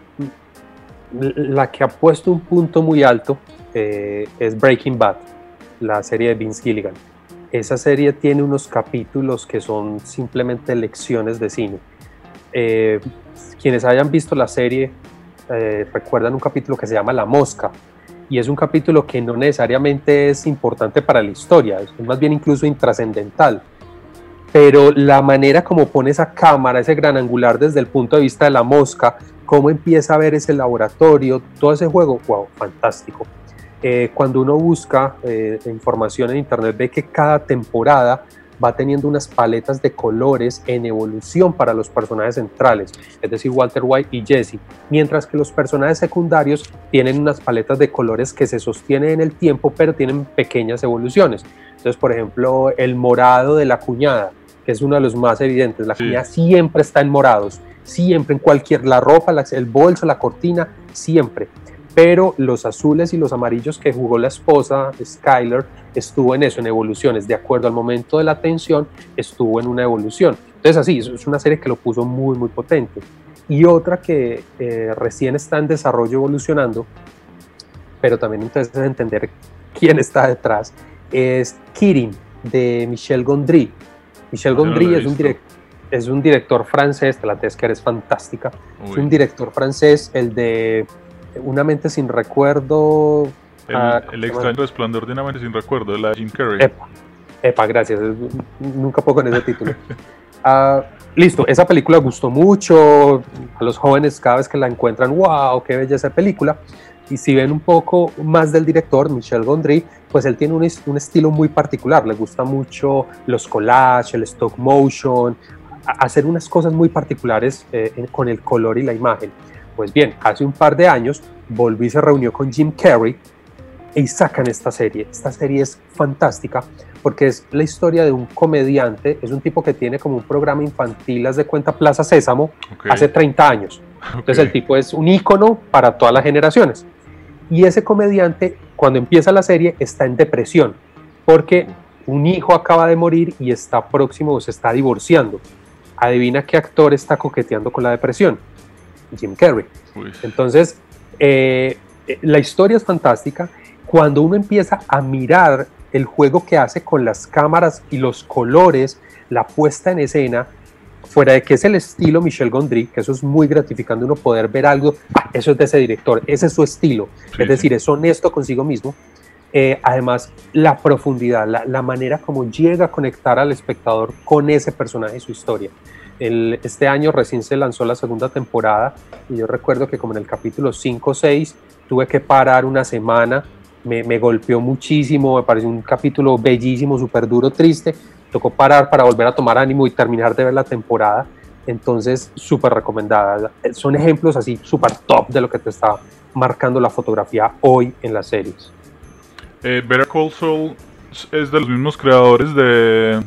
la que ha puesto un punto muy alto eh, es Breaking Bad, la serie de Vince Gilligan. Esa serie tiene unos capítulos que son simplemente lecciones de cine. Eh, quienes hayan visto la serie eh, recuerdan un capítulo que se llama La Mosca, y es un capítulo que no necesariamente es importante para la historia, es más bien incluso intrascendental. Pero la manera como pone esa cámara, ese gran angular desde el punto de vista de la mosca, cómo empieza a ver ese laboratorio, todo ese juego, wow, fantástico. Eh, cuando uno busca eh, información en internet ve que cada temporada va teniendo unas paletas de colores en evolución para los personajes centrales, es decir, Walter White y Jesse, mientras que los personajes secundarios tienen unas paletas de colores que se sostienen en el tiempo, pero tienen pequeñas evoluciones. Entonces, por ejemplo, el morado de la cuñada, que es uno de los más evidentes, la cuñada siempre está en morados, siempre en cualquier, la ropa, el bolso, la cortina, siempre pero los azules y los amarillos que jugó la esposa Skyler estuvo en eso, en evoluciones, de acuerdo al momento de la tensión, estuvo en una evolución. Entonces así, es una serie que lo puso muy, muy potente. Y otra que eh, recién está en desarrollo evolucionando, pero también entonces entender quién está detrás, es Kirin de Michel Gondry. Michel ah, Gondry es, un es un director francés, la que es fantástica, es un director francés, el de una mente sin recuerdo. El, ah, extraño resplandor de una mente sin recuerdo, de la Jim Carrey. Epa, epa gracias. Nunca puedo con ese título. Ah, listo, esa película gustó mucho. A los jóvenes, cada vez que la encuentran, wow, qué bella esa película. Y si ven un poco más del director, Michel Gondry, pues él tiene un, un estilo muy particular. Le gusta mucho los collages, el stop motion, hacer unas cosas muy particulares eh, con el color y la imagen. Pues bien, hace un par de años volví y se reunió con Jim Carrey y sacan esta serie. Esta serie es fantástica porque es la historia de un comediante, es un tipo que tiene como un programa infantil, haz de cuenta Plaza Sésamo, hace 30 años. Entonces el tipo es un ícono para todas las generaciones. Y ese comediante, cuando empieza la serie, está en depresión, porque un hijo acaba de morir y está próximo o se está divorciando. Adivina qué actor está coqueteando con la depresión. Jim Carrey. Entonces, eh, eh, la historia es fantástica. Cuando uno empieza a mirar el juego que hace con las cámaras y los colores, la puesta en escena, fuera de que es el estilo Michel Gondry, que eso es muy gratificante uno poder ver algo, ah, eso es de ese director, ese es su estilo, es decir, es honesto consigo mismo. Eh, además, la profundidad, la, manera como llega a conectar al espectador con ese personaje y su historia. El, este año recién se lanzó la segunda temporada y yo recuerdo que como en el capítulo 5 o 6 tuve que parar una semana, me, me golpeó muchísimo, me pareció un capítulo bellísimo, súper duro, triste, tocó parar para volver a tomar ánimo y terminar de ver la temporada. Entonces, súper recomendada. Son ejemplos así súper top de lo que te está marcando la fotografía hoy en las series. Eh, Better Call Saul es de los mismos creadores de,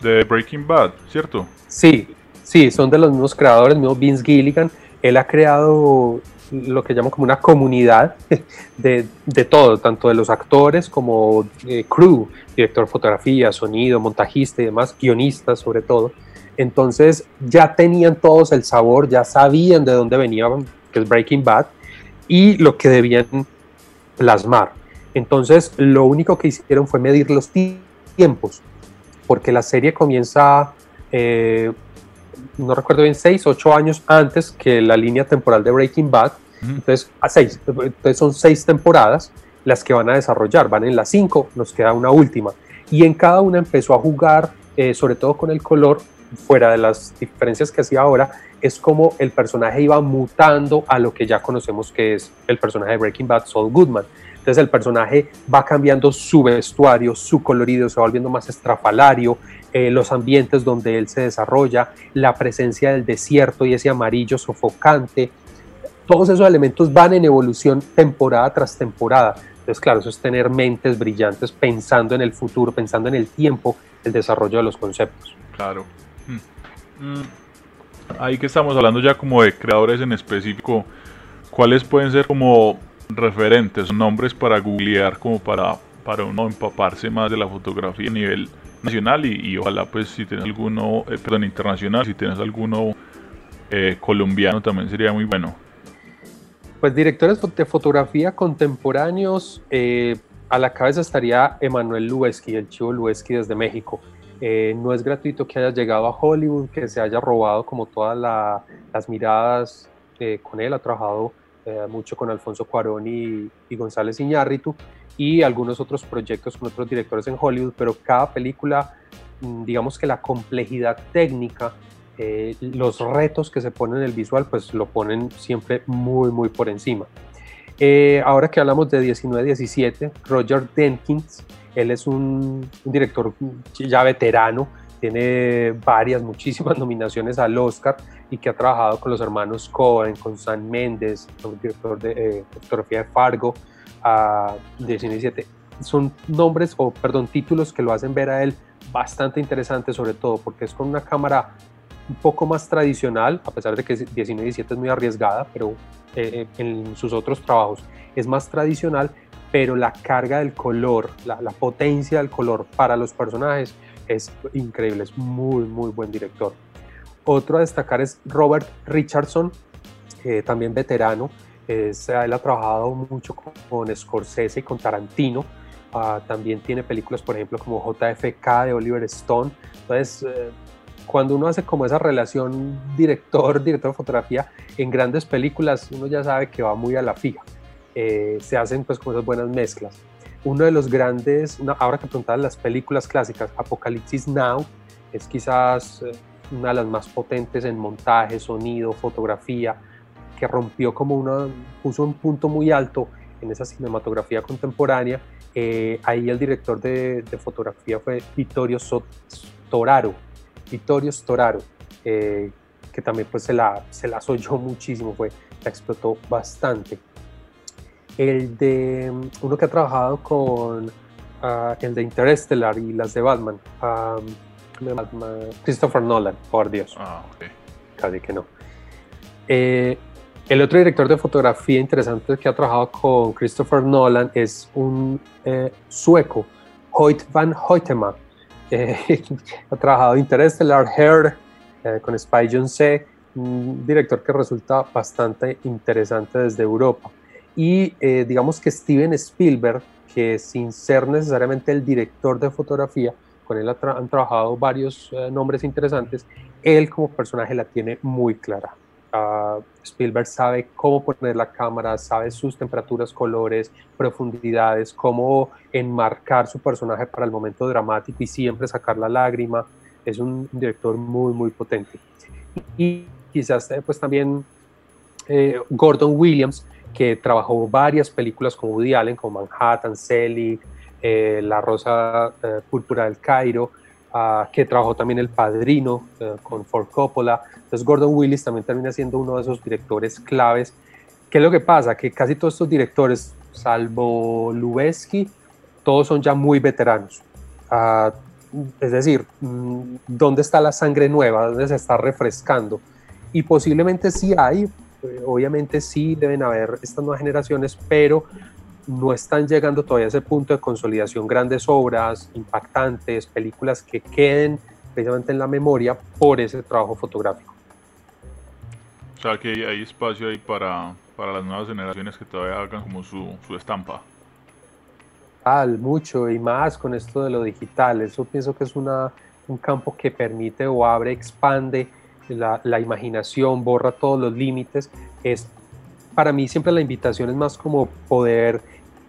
de Breaking Bad, ¿cierto? Sí, sí, son de los mismos creadores, mismo Vince Gilligan. Él ha creado lo que llamo como una comunidad de, de todo, tanto de los actores como eh, crew, director de fotografía, sonido, montajista y demás, guionistas sobre todo. Entonces ya tenían todos el sabor, ya sabían de dónde venían, que es Breaking Bad, y lo que debían plasmar. Entonces lo único que hicieron fue medir los tiempos, porque la serie comienza eh, no recuerdo bien, seis, ocho años antes que la línea temporal de Breaking Bad. Entonces, a seis, entonces son seis temporadas las que van a desarrollar, van en las cinco, nos queda una última. Y en cada una empezó a jugar, eh, sobre todo con el color, fuera de las diferencias que hacía ahora, es como el personaje iba mutando a lo que ya conocemos que es el personaje de Breaking Bad, Saul Goodman. Entonces el personaje va cambiando su vestuario, su colorido, se va volviendo más estrafalario, eh, los ambientes donde él se desarrolla, la presencia del desierto y ese amarillo sofocante, todos esos elementos van en evolución temporada tras temporada. Entonces, claro, eso es tener mentes brillantes pensando en el futuro, pensando en el tiempo, el desarrollo de los conceptos. Claro. Mm. Mm. Ahí que estamos hablando ya como de creadores en específico, ¿cuáles pueden ser como referentes, nombres para googlear, como para, para uno empaparse más de la fotografía a nivel nacional y, ojalá pues si tienes alguno, eh, perdón, internacional, si tienes alguno eh, colombiano también sería muy bueno. Pues directores de fotografía contemporáneos, eh, a la cabeza estaría Emanuel Lueski, el chivo Lueski desde México. no es gratuito que haya llegado a Hollywood, que se haya robado como todas las miradas con él, ha trabajado mucho con Alfonso Cuarón y, y González Iñárritu, y algunos otros proyectos con otros directores en Hollywood, pero cada película, mm, digamos que la complejidad técnica, eh, los retos que se ponen en el visual, pues lo ponen siempre muy, muy por encima. Eh, ahora que hablamos de 1917, Roger Denkins, él es un, director ya veterano, tiene varias, muchísimas nominaciones al Oscar y que ha trabajado con los hermanos Cohen, con Sam Mendes, el director de eh, fotografía de Fargo, a 17. Son nombres o, perdón, títulos que lo hacen ver a él bastante interesante, sobre todo porque es con una cámara un poco más tradicional, a pesar de que 1917 es muy arriesgada, pero eh, eh, en sus otros trabajos es más tradicional, pero la carga del color, la, la, potencia del color para los personajes es increíble, es muy, muy buen director. Otro a destacar es Robert Richardson, también veterano, es, él ha trabajado mucho con, Scorsese y con Tarantino. Ah, también tiene películas, por ejemplo, como JFK de Oliver Stone. Entonces, eh, cuando uno hace como esa relación director, director de fotografía en grandes películas, uno ya sabe que va muy a la fija. Eh, se hacen pues como esas buenas mezclas. Uno de los grandes, ahora que preguntaban las películas clásicas, Apocalipsis Now, es quizás eh, una de las más potentes en montaje, sonido, fotografía, que rompió como una, puso un punto muy alto en esa cinematografía contemporánea. Eh, ahí el director de, fotografía fue Vittorio Storaro, Vittorio Storaro, eh, que también pues se la, se la soyó muchísimo, fue, la explotó bastante. El de uno que ha trabajado con ah, el de Interstellar y las de Batman, Christopher Nolan, por Dios. Ah, Casi que no. Eh, el otro director de fotografía interesante que ha trabajado con Christopher Nolan es un eh, sueco, Hoyt van Hoytema. Eh, ha trabajado Interstellar, Hair, con Spy John C., un director que resulta bastante interesante desde Europa. Y digamos que Steven Spielberg, que sin ser necesariamente el director de fotografía, con él han trabajado varios nombres interesantes, él como personaje la tiene muy clara. Spielberg sabe cómo poner la cámara, sabe sus temperaturas, colores, profundidades, cómo enmarcar su personaje para el momento dramático y siempre sacar la lágrima. Es un director muy, muy potente. Y quizás eh, pues también eh, Gordon Williams, que trabajó varias películas con Woody Allen, como Manhattan, Selig, eh, La Rosa Púrpura del Cairo, que trabajó también El Padrino eh, con Ford Coppola. Entonces Gordon Willis también termina siendo uno de esos directores claves. ¿Qué es lo que pasa? Que casi todos estos directores, salvo Lubezki, todos son ya muy veteranos. Ah, es decir, mm, ¿dónde está la sangre nueva? ¿Dónde se está refrescando? Y posiblemente sí hay, eh, obviamente sí deben haber estas nuevas generaciones, pero no están llegando todavía a ese punto de consolidación grandes obras impactantes, películas que queden precisamente en la memoria por ese trabajo fotográfico. O sea que hay espacio ahí para, para las nuevas generaciones que todavía hagan como su, su estampa. Tal, mucho y más con esto de lo digital. Eso pienso que es una, un campo que permite o abre, expande la, la imaginación, borra todos los límites. Es, para mí siempre la invitación es más como poder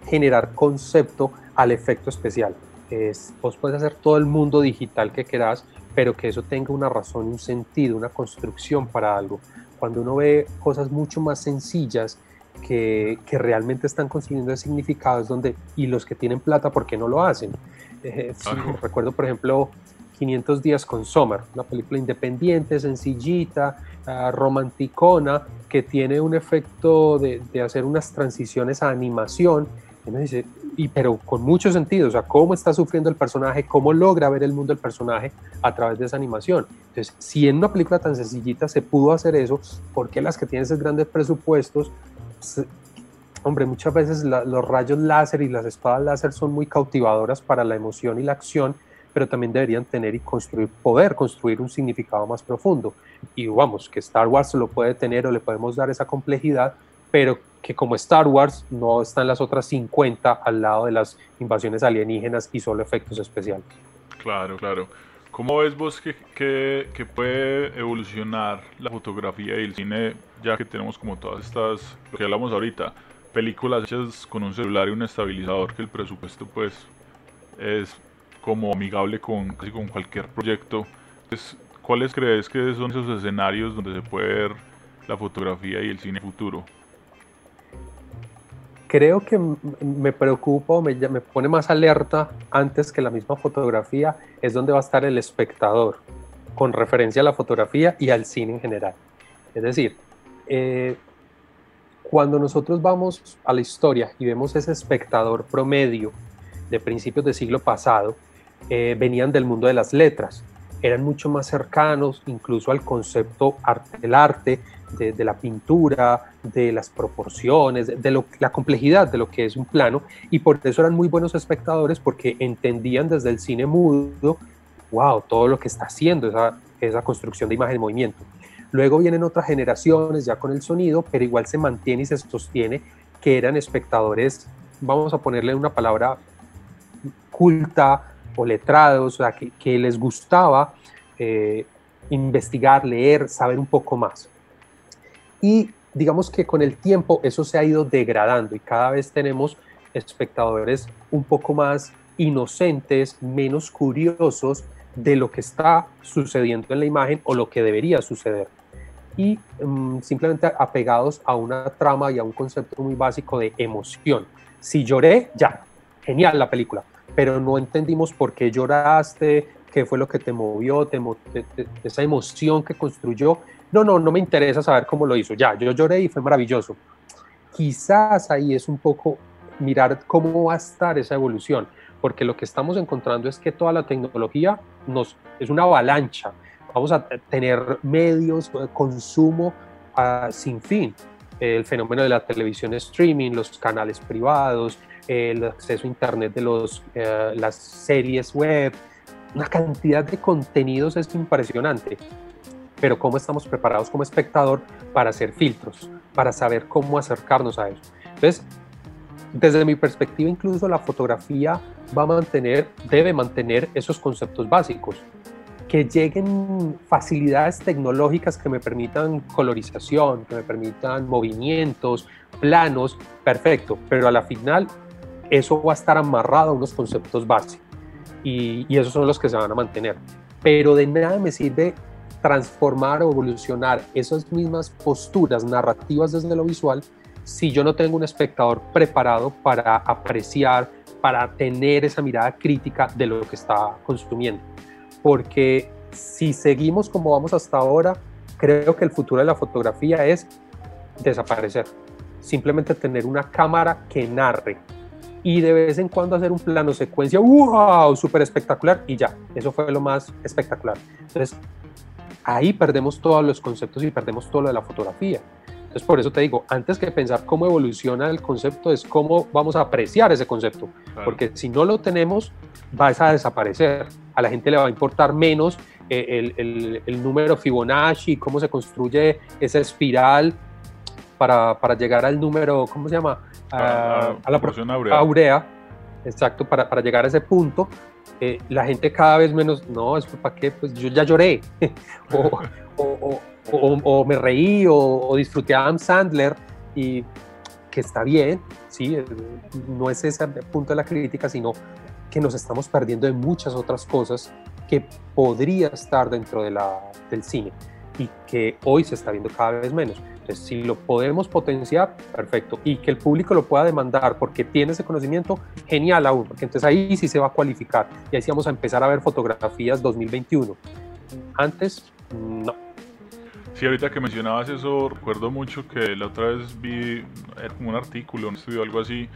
generar concepto al efecto especial. Es, vos puedes hacer todo el mundo digital que quieras, pero que eso tenga una razón, un sentido, una construcción para algo. Cuando uno ve cosas mucho más sencillas que, que realmente están consiguiendo el significado, es donde, y los que tienen plata, ¿por qué no lo hacen? Eh, recuerdo, por ejemplo, 500 días con Sommer, una película independiente, sencillita, uh, romanticona, que tiene un efecto de, hacer unas transiciones a animación dice, y pero con mucho sentido, o sea, cómo está sufriendo el personaje, cómo logra ver el mundo del personaje a través de esa animación. Entonces, si en una película tan sencillita se pudo hacer eso, ¿por qué las que tienen esos grandes presupuestos? hombre, muchas veces los rayos láser y las espadas láser son muy cautivadoras para la emoción y la acción, pero también deberían tener y construir, poder construir un significado más profundo. Y vamos, que Star Wars lo puede tener o le podemos dar esa complejidad, pero que como Star Wars no están las otras 50 al lado de las invasiones alienígenas y solo efectos especiales. Claro, claro. ¿Cómo ves vos que, que, puede evolucionar la fotografía y el cine ya que tenemos como todas estas, lo que hablamos ahorita, películas hechas con un celular y un estabilizador que el presupuesto pues es como amigable con casi con cualquier proyecto? Entonces, ¿Cuáles crees que son esos escenarios donde se puede ver la fotografía y el cine futuro? creo que me preocupa o me, me, pone más alerta antes que la misma fotografía es donde va a estar el espectador con referencia a la fotografía y al cine en general. Es decir, eh, cuando nosotros vamos a la historia y vemos ese espectador promedio de principios del siglo pasado, eh, venían del mundo de las letras, eran mucho más cercanos incluso al concepto del arte, de, la pintura, de las proporciones, de, la complejidad de lo que es un plano, y por eso eran muy buenos espectadores porque entendían desde el cine mudo, wow, todo lo que está haciendo esa, esa construcción de imagen en movimiento. Luego vienen otras generaciones ya con el sonido, pero igual se mantiene y se sostiene que eran espectadores, vamos a ponerle una palabra culta o letrados, o sea, que, les gustaba eh, investigar, leer, saber un poco más. Y digamos que con el tiempo eso se ha ido degradando y cada vez tenemos espectadores un poco más inocentes, menos curiosos de lo que está sucediendo en la imagen o lo que debería suceder. Y mm, simplemente apegados a una trama y a un concepto muy básico de emoción. Si lloré, ya, genial la película, pero no entendimos por qué lloraste, qué fue lo que te movió, esa emoción que construyó no, no, no me interesa saber cómo lo hizo, ya, yo lloré y fue maravilloso. Quizás ahí es un poco mirar cómo va a estar esa evolución, porque lo que estamos encontrando es que toda la tecnología nos, es una avalancha. Vamos a tener medios, de consumo ah, sin fin. El fenómeno de la televisión streaming, los canales privados, el acceso a Internet de los, eh, las series web, una cantidad de contenidos es impresionante. Pero ¿cómo estamos preparados como espectador para hacer filtros, para saber cómo acercarnos a eso? Entonces, desde mi perspectiva, incluso la fotografía va a mantener, debe mantener esos conceptos básicos. Que lleguen facilidades tecnológicas que me permitan colorización, que me permitan movimientos, planos, perfecto, pero a la final eso va a estar amarrado a unos conceptos básicos y, y esos son los que se van a mantener. Pero de nada me sirve transformar o evolucionar esas mismas posturas narrativas desde lo visual si yo no tengo un espectador preparado para apreciar, para tener esa mirada crítica de lo que está consumiendo. Porque si seguimos como vamos hasta ahora, creo que el futuro de la fotografía es desaparecer. Simplemente tener una cámara que narre y de vez en cuando hacer un plano secuencia, wow, súper espectacular y ya, eso fue lo más espectacular. Entonces, ahí perdemos todos los conceptos y perdemos todo lo de la fotografía. Entonces, por eso te digo, antes que pensar cómo evoluciona el concepto, es cómo vamos a apreciar ese concepto. Porque si no lo tenemos, va a desaparecer. A la gente le va a importar menos eh, el, el, el, número Fibonacci, cómo se construye esa espiral para, para llegar al número, ¿cómo se llama? A, a la proporción aurea. aurea. Exacto, para, para llegar a ese punto. Eh, la gente cada vez menos, no, es para qué, pues yo ya lloré. o, o, o, o, me reí o, disfruté a Adam Sandler y que está bien, sí, no es ese punto de la crítica, sino que nos estamos perdiendo de muchas otras cosas que podría estar dentro de la, del cine y que hoy se está viendo cada vez menos. Entonces, si lo podemos potenciar, perfecto. Y que el público lo pueda demandar porque tiene ese conocimiento, genial aún, porque entonces ahí sí se va a cualificar. Y ahí sí vamos a empezar a ver fotografías 2021. Antes, no. Sí, ahorita que mencionabas eso, recuerdo mucho que la otra vez vi como un artículo, un estudio, algo así,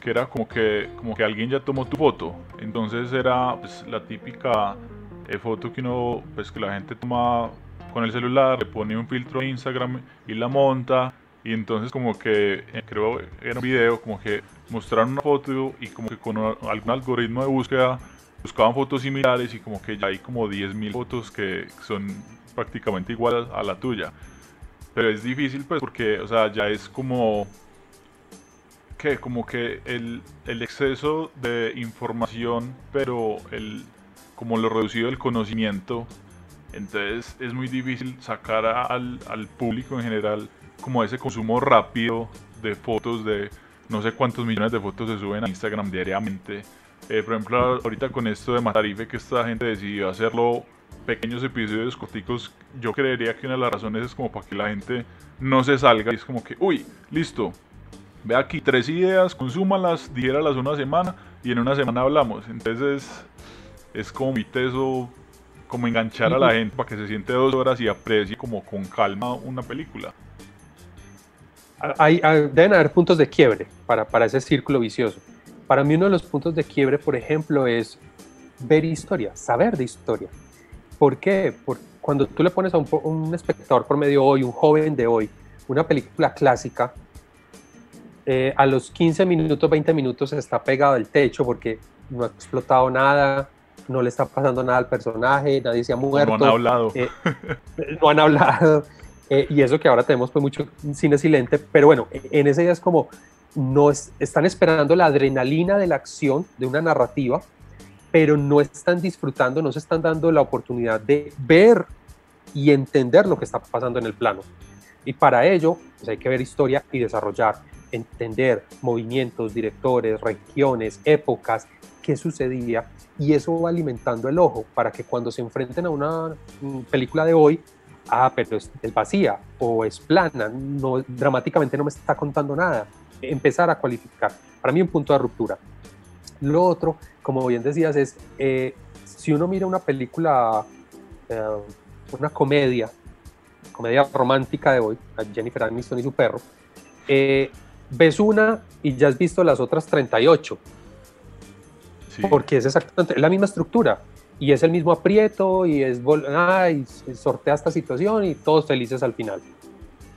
que era como que, como que alguien ya tomó tu foto. Entonces era pues, la típica eh, foto que uno, pues que la gente toma con el celular, le pone un filtro en Instagram y la monta. Y entonces como que, eh, creo era un video, como que mostraron una foto y como que con algún algoritmo de búsqueda buscaban fotos similares y como que ya hay como 10.000 fotos que son prácticamente igual a, la tuya. Pero es difícil pues porque, o sea, ya es como que como que el, el, exceso de información, pero el como lo reducido del conocimiento, entonces es muy difícil sacar al, al, público en general como ese consumo rápido de fotos de no sé cuántos millones de fotos se suben a Instagram diariamente. Eh, por ejemplo, ahorita con esto de Matarife que esta gente decidió hacerlo pequeños episodios corticos, yo creería que una de las razones es como para que la gente no se salga y es como que, uy, listo, ve aquí tres ideas, consúmalas, dijéralas una semana y en una semana hablamos. Entonces es como mi teso, como enganchar a la gente para que se siente dos horas y aprecie como con calma una película. Hay, deben haber puntos de quiebre para, para ese círculo vicioso. Para mí uno de los puntos de quiebre, por ejemplo, es ver historia, saber de historia. ¿Por qué? Porque cuando tú le pones a un, espectador por medio hoy, un joven de hoy, una película clásica, eh, a los 15 minutos, 20 minutos está pegado al techo porque no ha explotado nada, no le está pasando nada al personaje, nadie se ha muerto. No han hablado. Eh, no han hablado. Eh, y eso que ahora tenemos pues mucho cine silente, pero bueno, en ese día es como, no están esperando la adrenalina de la acción, de una narrativa, pero no están disfrutando, no se están dando la oportunidad de ver y entender lo que está pasando en el plano. Y para ello pues hay que ver historia y desarrollar, entender movimientos, directores, regiones, épocas, qué sucedía, y eso va alimentando el ojo para que cuando se enfrenten a una mm, película de hoy, ah, pero es, vacía o es plana, no, dramáticamente no me está contando nada, empezar a cualificar. Para mí un punto de ruptura. Lo otro, como bien decías, es eh, si uno mira una película, eh, una comedia, comedia romántica de hoy, Jennifer Aniston y su perro, eh, ves una y ya has visto las otras 38. Porque es exactamente la misma estructura y es el mismo aprieto y es ay, sortea esta situación y todos felices al final.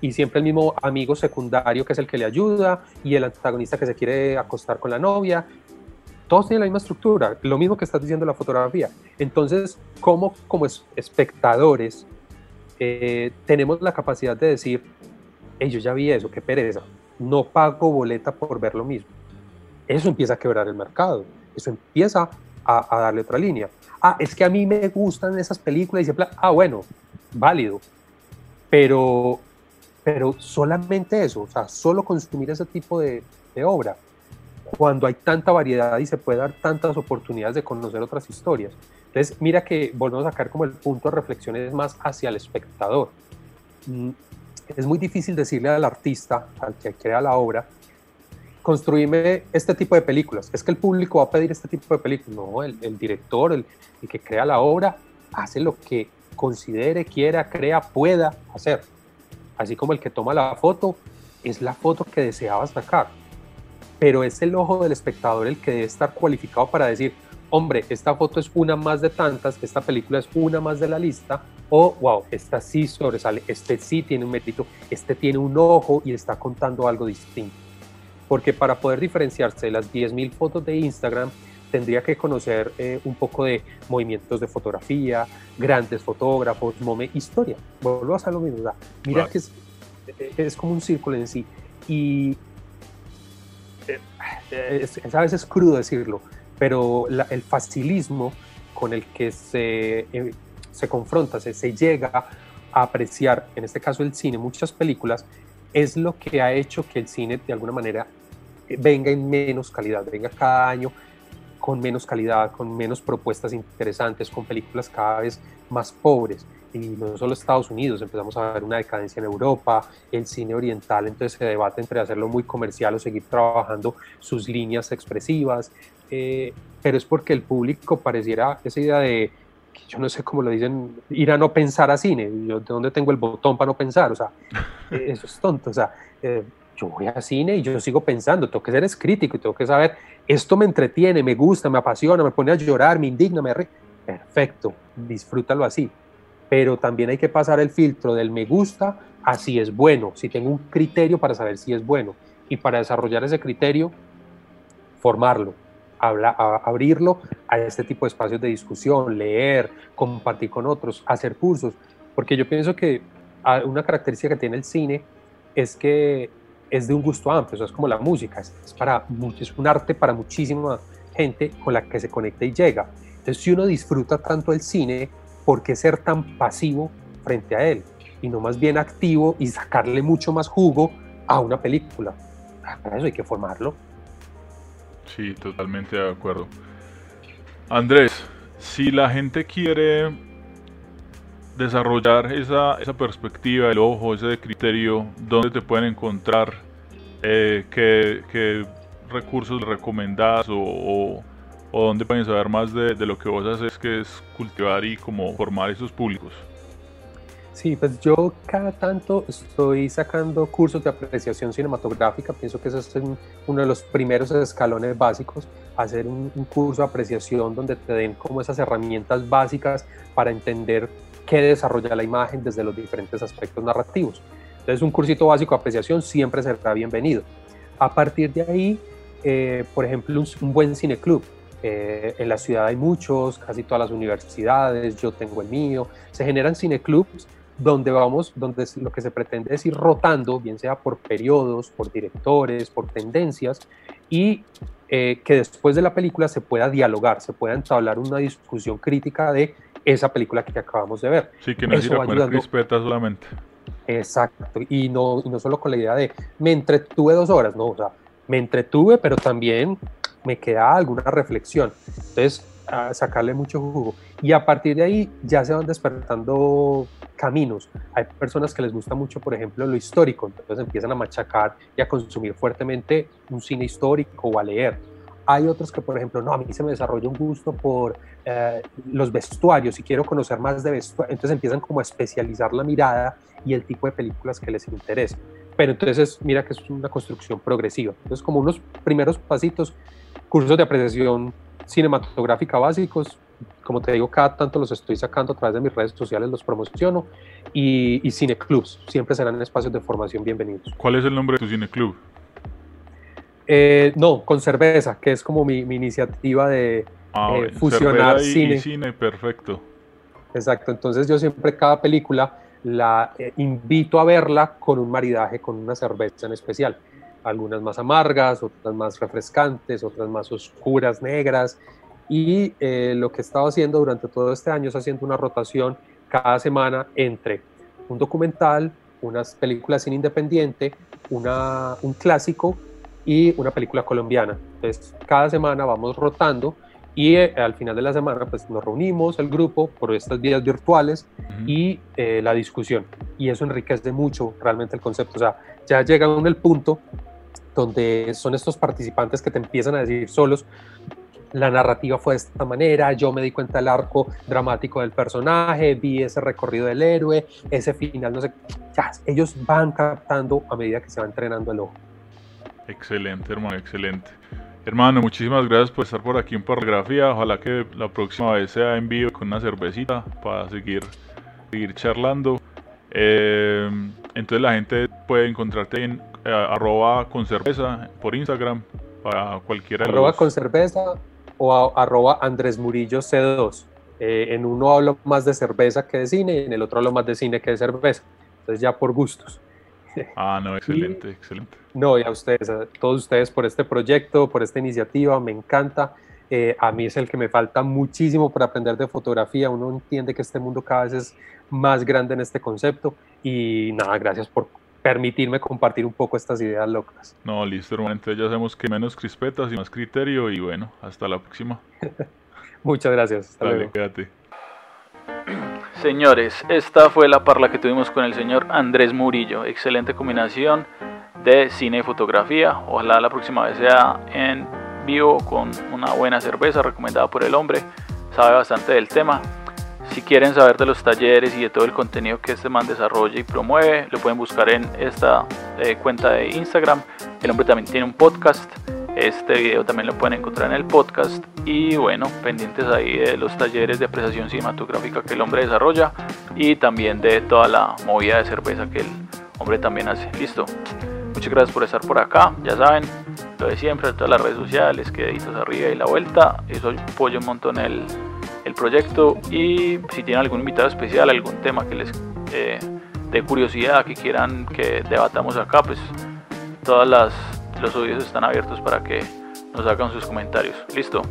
y siempre el mismo amigo secundario que es el que le ayuda y el antagonista que se quiere acostar con la novia. Todos tienen la misma estructura, lo mismo que estás diciendo en la fotografía. Entonces, ¿cómo como espectadores eh, tenemos la capacidad de decir, hey, yo ya vi eso, qué pereza, no pago boleta por ver lo mismo? Eso empieza a quebrar el mercado, eso empieza a, darle otra línea. Ah, es que a mí me gustan esas películas y se ah, bueno, válido, pero pero solamente eso, o sea, solo consumir ese tipo de, obra, cuando hay tanta variedad y se puede dar tantas oportunidades de conocer otras historias. Entonces, mira que volvemos a sacar como el punto de reflexión es más hacia el espectador. Mm, es muy difícil decirle al artista, al que crea la obra, construirme este tipo de películas. Es que el público va a pedir este tipo de películas. No, el, director, el, el que crea la obra, hace lo que considere, quiera, crea, pueda hacer así como el que toma la foto, es la foto que deseaba sacar. Pero es el ojo del espectador el que debe estar cualificado para decir, hombre, esta foto es una más de tantas, esta película es una más de la lista, o wow, esta sí sobresale, este sí tiene un mérito, este tiene un ojo y está contando algo distinto. Porque para poder diferenciarse de las 10.000 fotos de Instagram, tendría que conocer eh, un poco de movimientos de fotografía, grandes fotógrafos, mome, historia. Vuelvo a hacer lo mismo. Mira que es, eh, es, como un círculo en sí. Y eh, es, a veces crudo decirlo, pero el facilismo con el que se, se confronta, se, se llega a apreciar, en este caso el cine, muchas películas, es lo que ha hecho que el cine de alguna manera venga en menos calidad, venga cada año con menos calidad, con menos propuestas interesantes, con películas cada vez más pobres. Y no solo Estados Unidos, empezamos a ver una decadencia en Europa, el cine oriental, entonces se debate entre hacerlo muy comercial o seguir trabajando sus líneas expresivas, eh, pero es porque el público pareciera esa idea de, yo no sé cómo lo dicen, ir a no pensar a cine, yo de dónde tengo el botón para no pensar, o sea, eso es tonto, o sea, eh, yo voy a cine y yo sigo pensando, tengo que ser crítico y tengo que saber, esto me entretiene, me gusta, me apasiona, me pone a llorar, me indigna, me... Re... Perfecto, disfrútalo así. Pero también hay que pasar el filtro del me gusta a si es bueno, si tengo un criterio para saber si es bueno. Y para desarrollar ese criterio, formarlo, abrirlo a este tipo de espacios de discusión, leer, compartir con otros, hacer cursos. Porque yo pienso que ah, una característica que tiene el cine es que es de un gusto amplio, eso es como la música, es, para, es un arte para muchísima gente con la que se conecta y llega. Entonces, si uno disfruta tanto el cine, ¿por qué ser tan pasivo frente a él? Y no más bien activo y sacarle mucho más jugo a una película. Para eso hay que formarlo. Sí, totalmente de acuerdo. Andrés, si la gente quiere desarrollar esa, esa perspectiva, el ojo, ese criterio, dónde te pueden encontrar, eh, qué, recursos recomendás o, o, o, dónde pueden saber más de, de, lo que vos haces, que es cultivar y como formar esos públicos. Sí, pues yo cada tanto estoy sacando cursos de apreciación cinematográfica, pienso que ese es uno de los primeros escalones básicos, hacer un, un curso de apreciación donde te den como esas herramientas básicas para entender que desarrolla la imagen desde los diferentes aspectos narrativos. Entonces, un cursito básico de apreciación siempre será bienvenido. A partir de ahí, eh, por ejemplo, un, buen cineclub. Eh, en la ciudad hay muchos, casi todas las universidades, yo tengo el mío. Se generan cineclubs donde vamos, donde lo que se pretende es ir rotando, bien sea por periodos, por directores, por tendencias, y eh, que después de la película se pueda dialogar, se pueda entablar una discusión crítica de esa película que acabamos de ver. Sí, que no es ir a crispeta solamente. Exacto, y no, y no solo con la idea de me entretuve dos horas, no, o sea, me entretuve, pero también me queda alguna reflexión. Entonces, a sacarle mucho jugo. Y a partir de ahí ya se van despertando caminos. Hay personas que les gusta mucho, por ejemplo, lo histórico, entonces empiezan a machacar y a consumir fuertemente un cine histórico o a leer hay otros que, por ejemplo, no, a mí se me desarrolla un gusto por eh, los vestuarios y quiero conocer más de vestuarios. Entonces empiezan como a especializar la mirada y el tipo de películas que les interesa. Pero entonces mira que es una construcción progresiva. Entonces como unos primeros pasitos, cursos de apreciación cinematográfica básicos, como te digo, cada tanto los estoy sacando a través de mis redes sociales, los promociono y, y cineclubs, siempre serán espacios de formación bienvenidos. ¿Cuál es el nombre de tu cineclub? Eh, no, con cerveza, que es como mi, mi iniciativa de Ah, eh, fusionar y- cine. y cine, perfecto. Exacto, entonces yo siempre cada película la eh, invito a verla con un maridaje, con una cerveza en especial. Algunas más amargas, otras más refrescantes, otras más oscuras, negras. Y eh, lo que he estado haciendo durante todo este año es haciendo una rotación cada semana entre un documental, unas películas sin independiente, una, un clásico y una película colombiana. Entonces, cada semana vamos rotando y eh, al final de la semana pues nos reunimos el grupo por estas vías virtuales Ujú. y eh, la discusión. Y eso enriquece mucho realmente el concepto. O sea, ya llega uno el punto donde son estos participantes que te empiezan a decir solos, la narrativa fue de esta manera, yo me di cuenta del arco dramático del personaje, vi ese recorrido del héroe, ese final, no sé, ya, ellos van captando a medida que se va entrenando el ojo. Excelente, hermano, excelente. Hermano, muchísimas gracias por estar por aquí en Parografía. Ojalá que la próxima vez sea en vivo con una cervecita para seguir, seguir charlando. Eh, entonces la gente puede encontrarte en eh, arroba con cerveza por Instagram para cualquiera de Arroba los... con cerveza o a- arroba Andrés Murillo C2. Eh, en uno hablo más de cerveza que de cine y en el otro hablo más de cine que de cerveza. Entonces ya por gustos. Ah, no, excelente, excelente. No, y a ustedes, a todos ustedes por este proyecto, por esta iniciativa, me encanta. Eh, a mí es el que me falta muchísimo para aprender de fotografía. Uno entiende que este mundo cada vez es más grande en este concepto. Y nada, gracias por permitirme compartir un poco estas ideas locas. No, listo, hermano. Entonces ya sabemos que menos crispetas y más criterio. Y bueno, hasta la próxima. Muchas gracias. Hasta Dale, luego. quédate. Señores, esta fue la parla que tuvimos con el señor Andrés Murillo. Excelente combinación de cine y fotografía. Ojalá la próxima vez sea en vivo con una buena cerveza recomendada por el hombre. Sabe bastante del tema. Si quieren saber de los talleres y de todo el contenido que este man desarrolla y promueve, lo pueden buscar en esta eh, cuenta de Instagram. El hombre también tiene un podcast. Este video también lo pueden encontrar en el podcast. Y bueno, pendientes ahí de los talleres de apreciación cinematográfica que el hombre desarrolla y también de toda la movida de cerveza que el hombre también hace. Listo. Muchas gracias por estar por acá. Ya saben, lo de siempre, todas las redes sociales, que deditos arriba y la vuelta. Eso apoya un montón el, el proyecto. Y si tienen algún invitado especial, algún tema que les eh, dé curiosidad, que quieran que debatamos acá, pues todas las los oídos están abiertos para que nos hagan sus comentarios. Listo.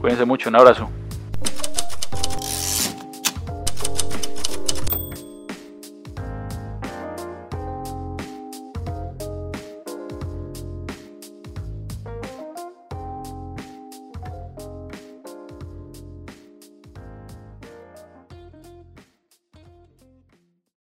Cuídense mucho. Un abrazo.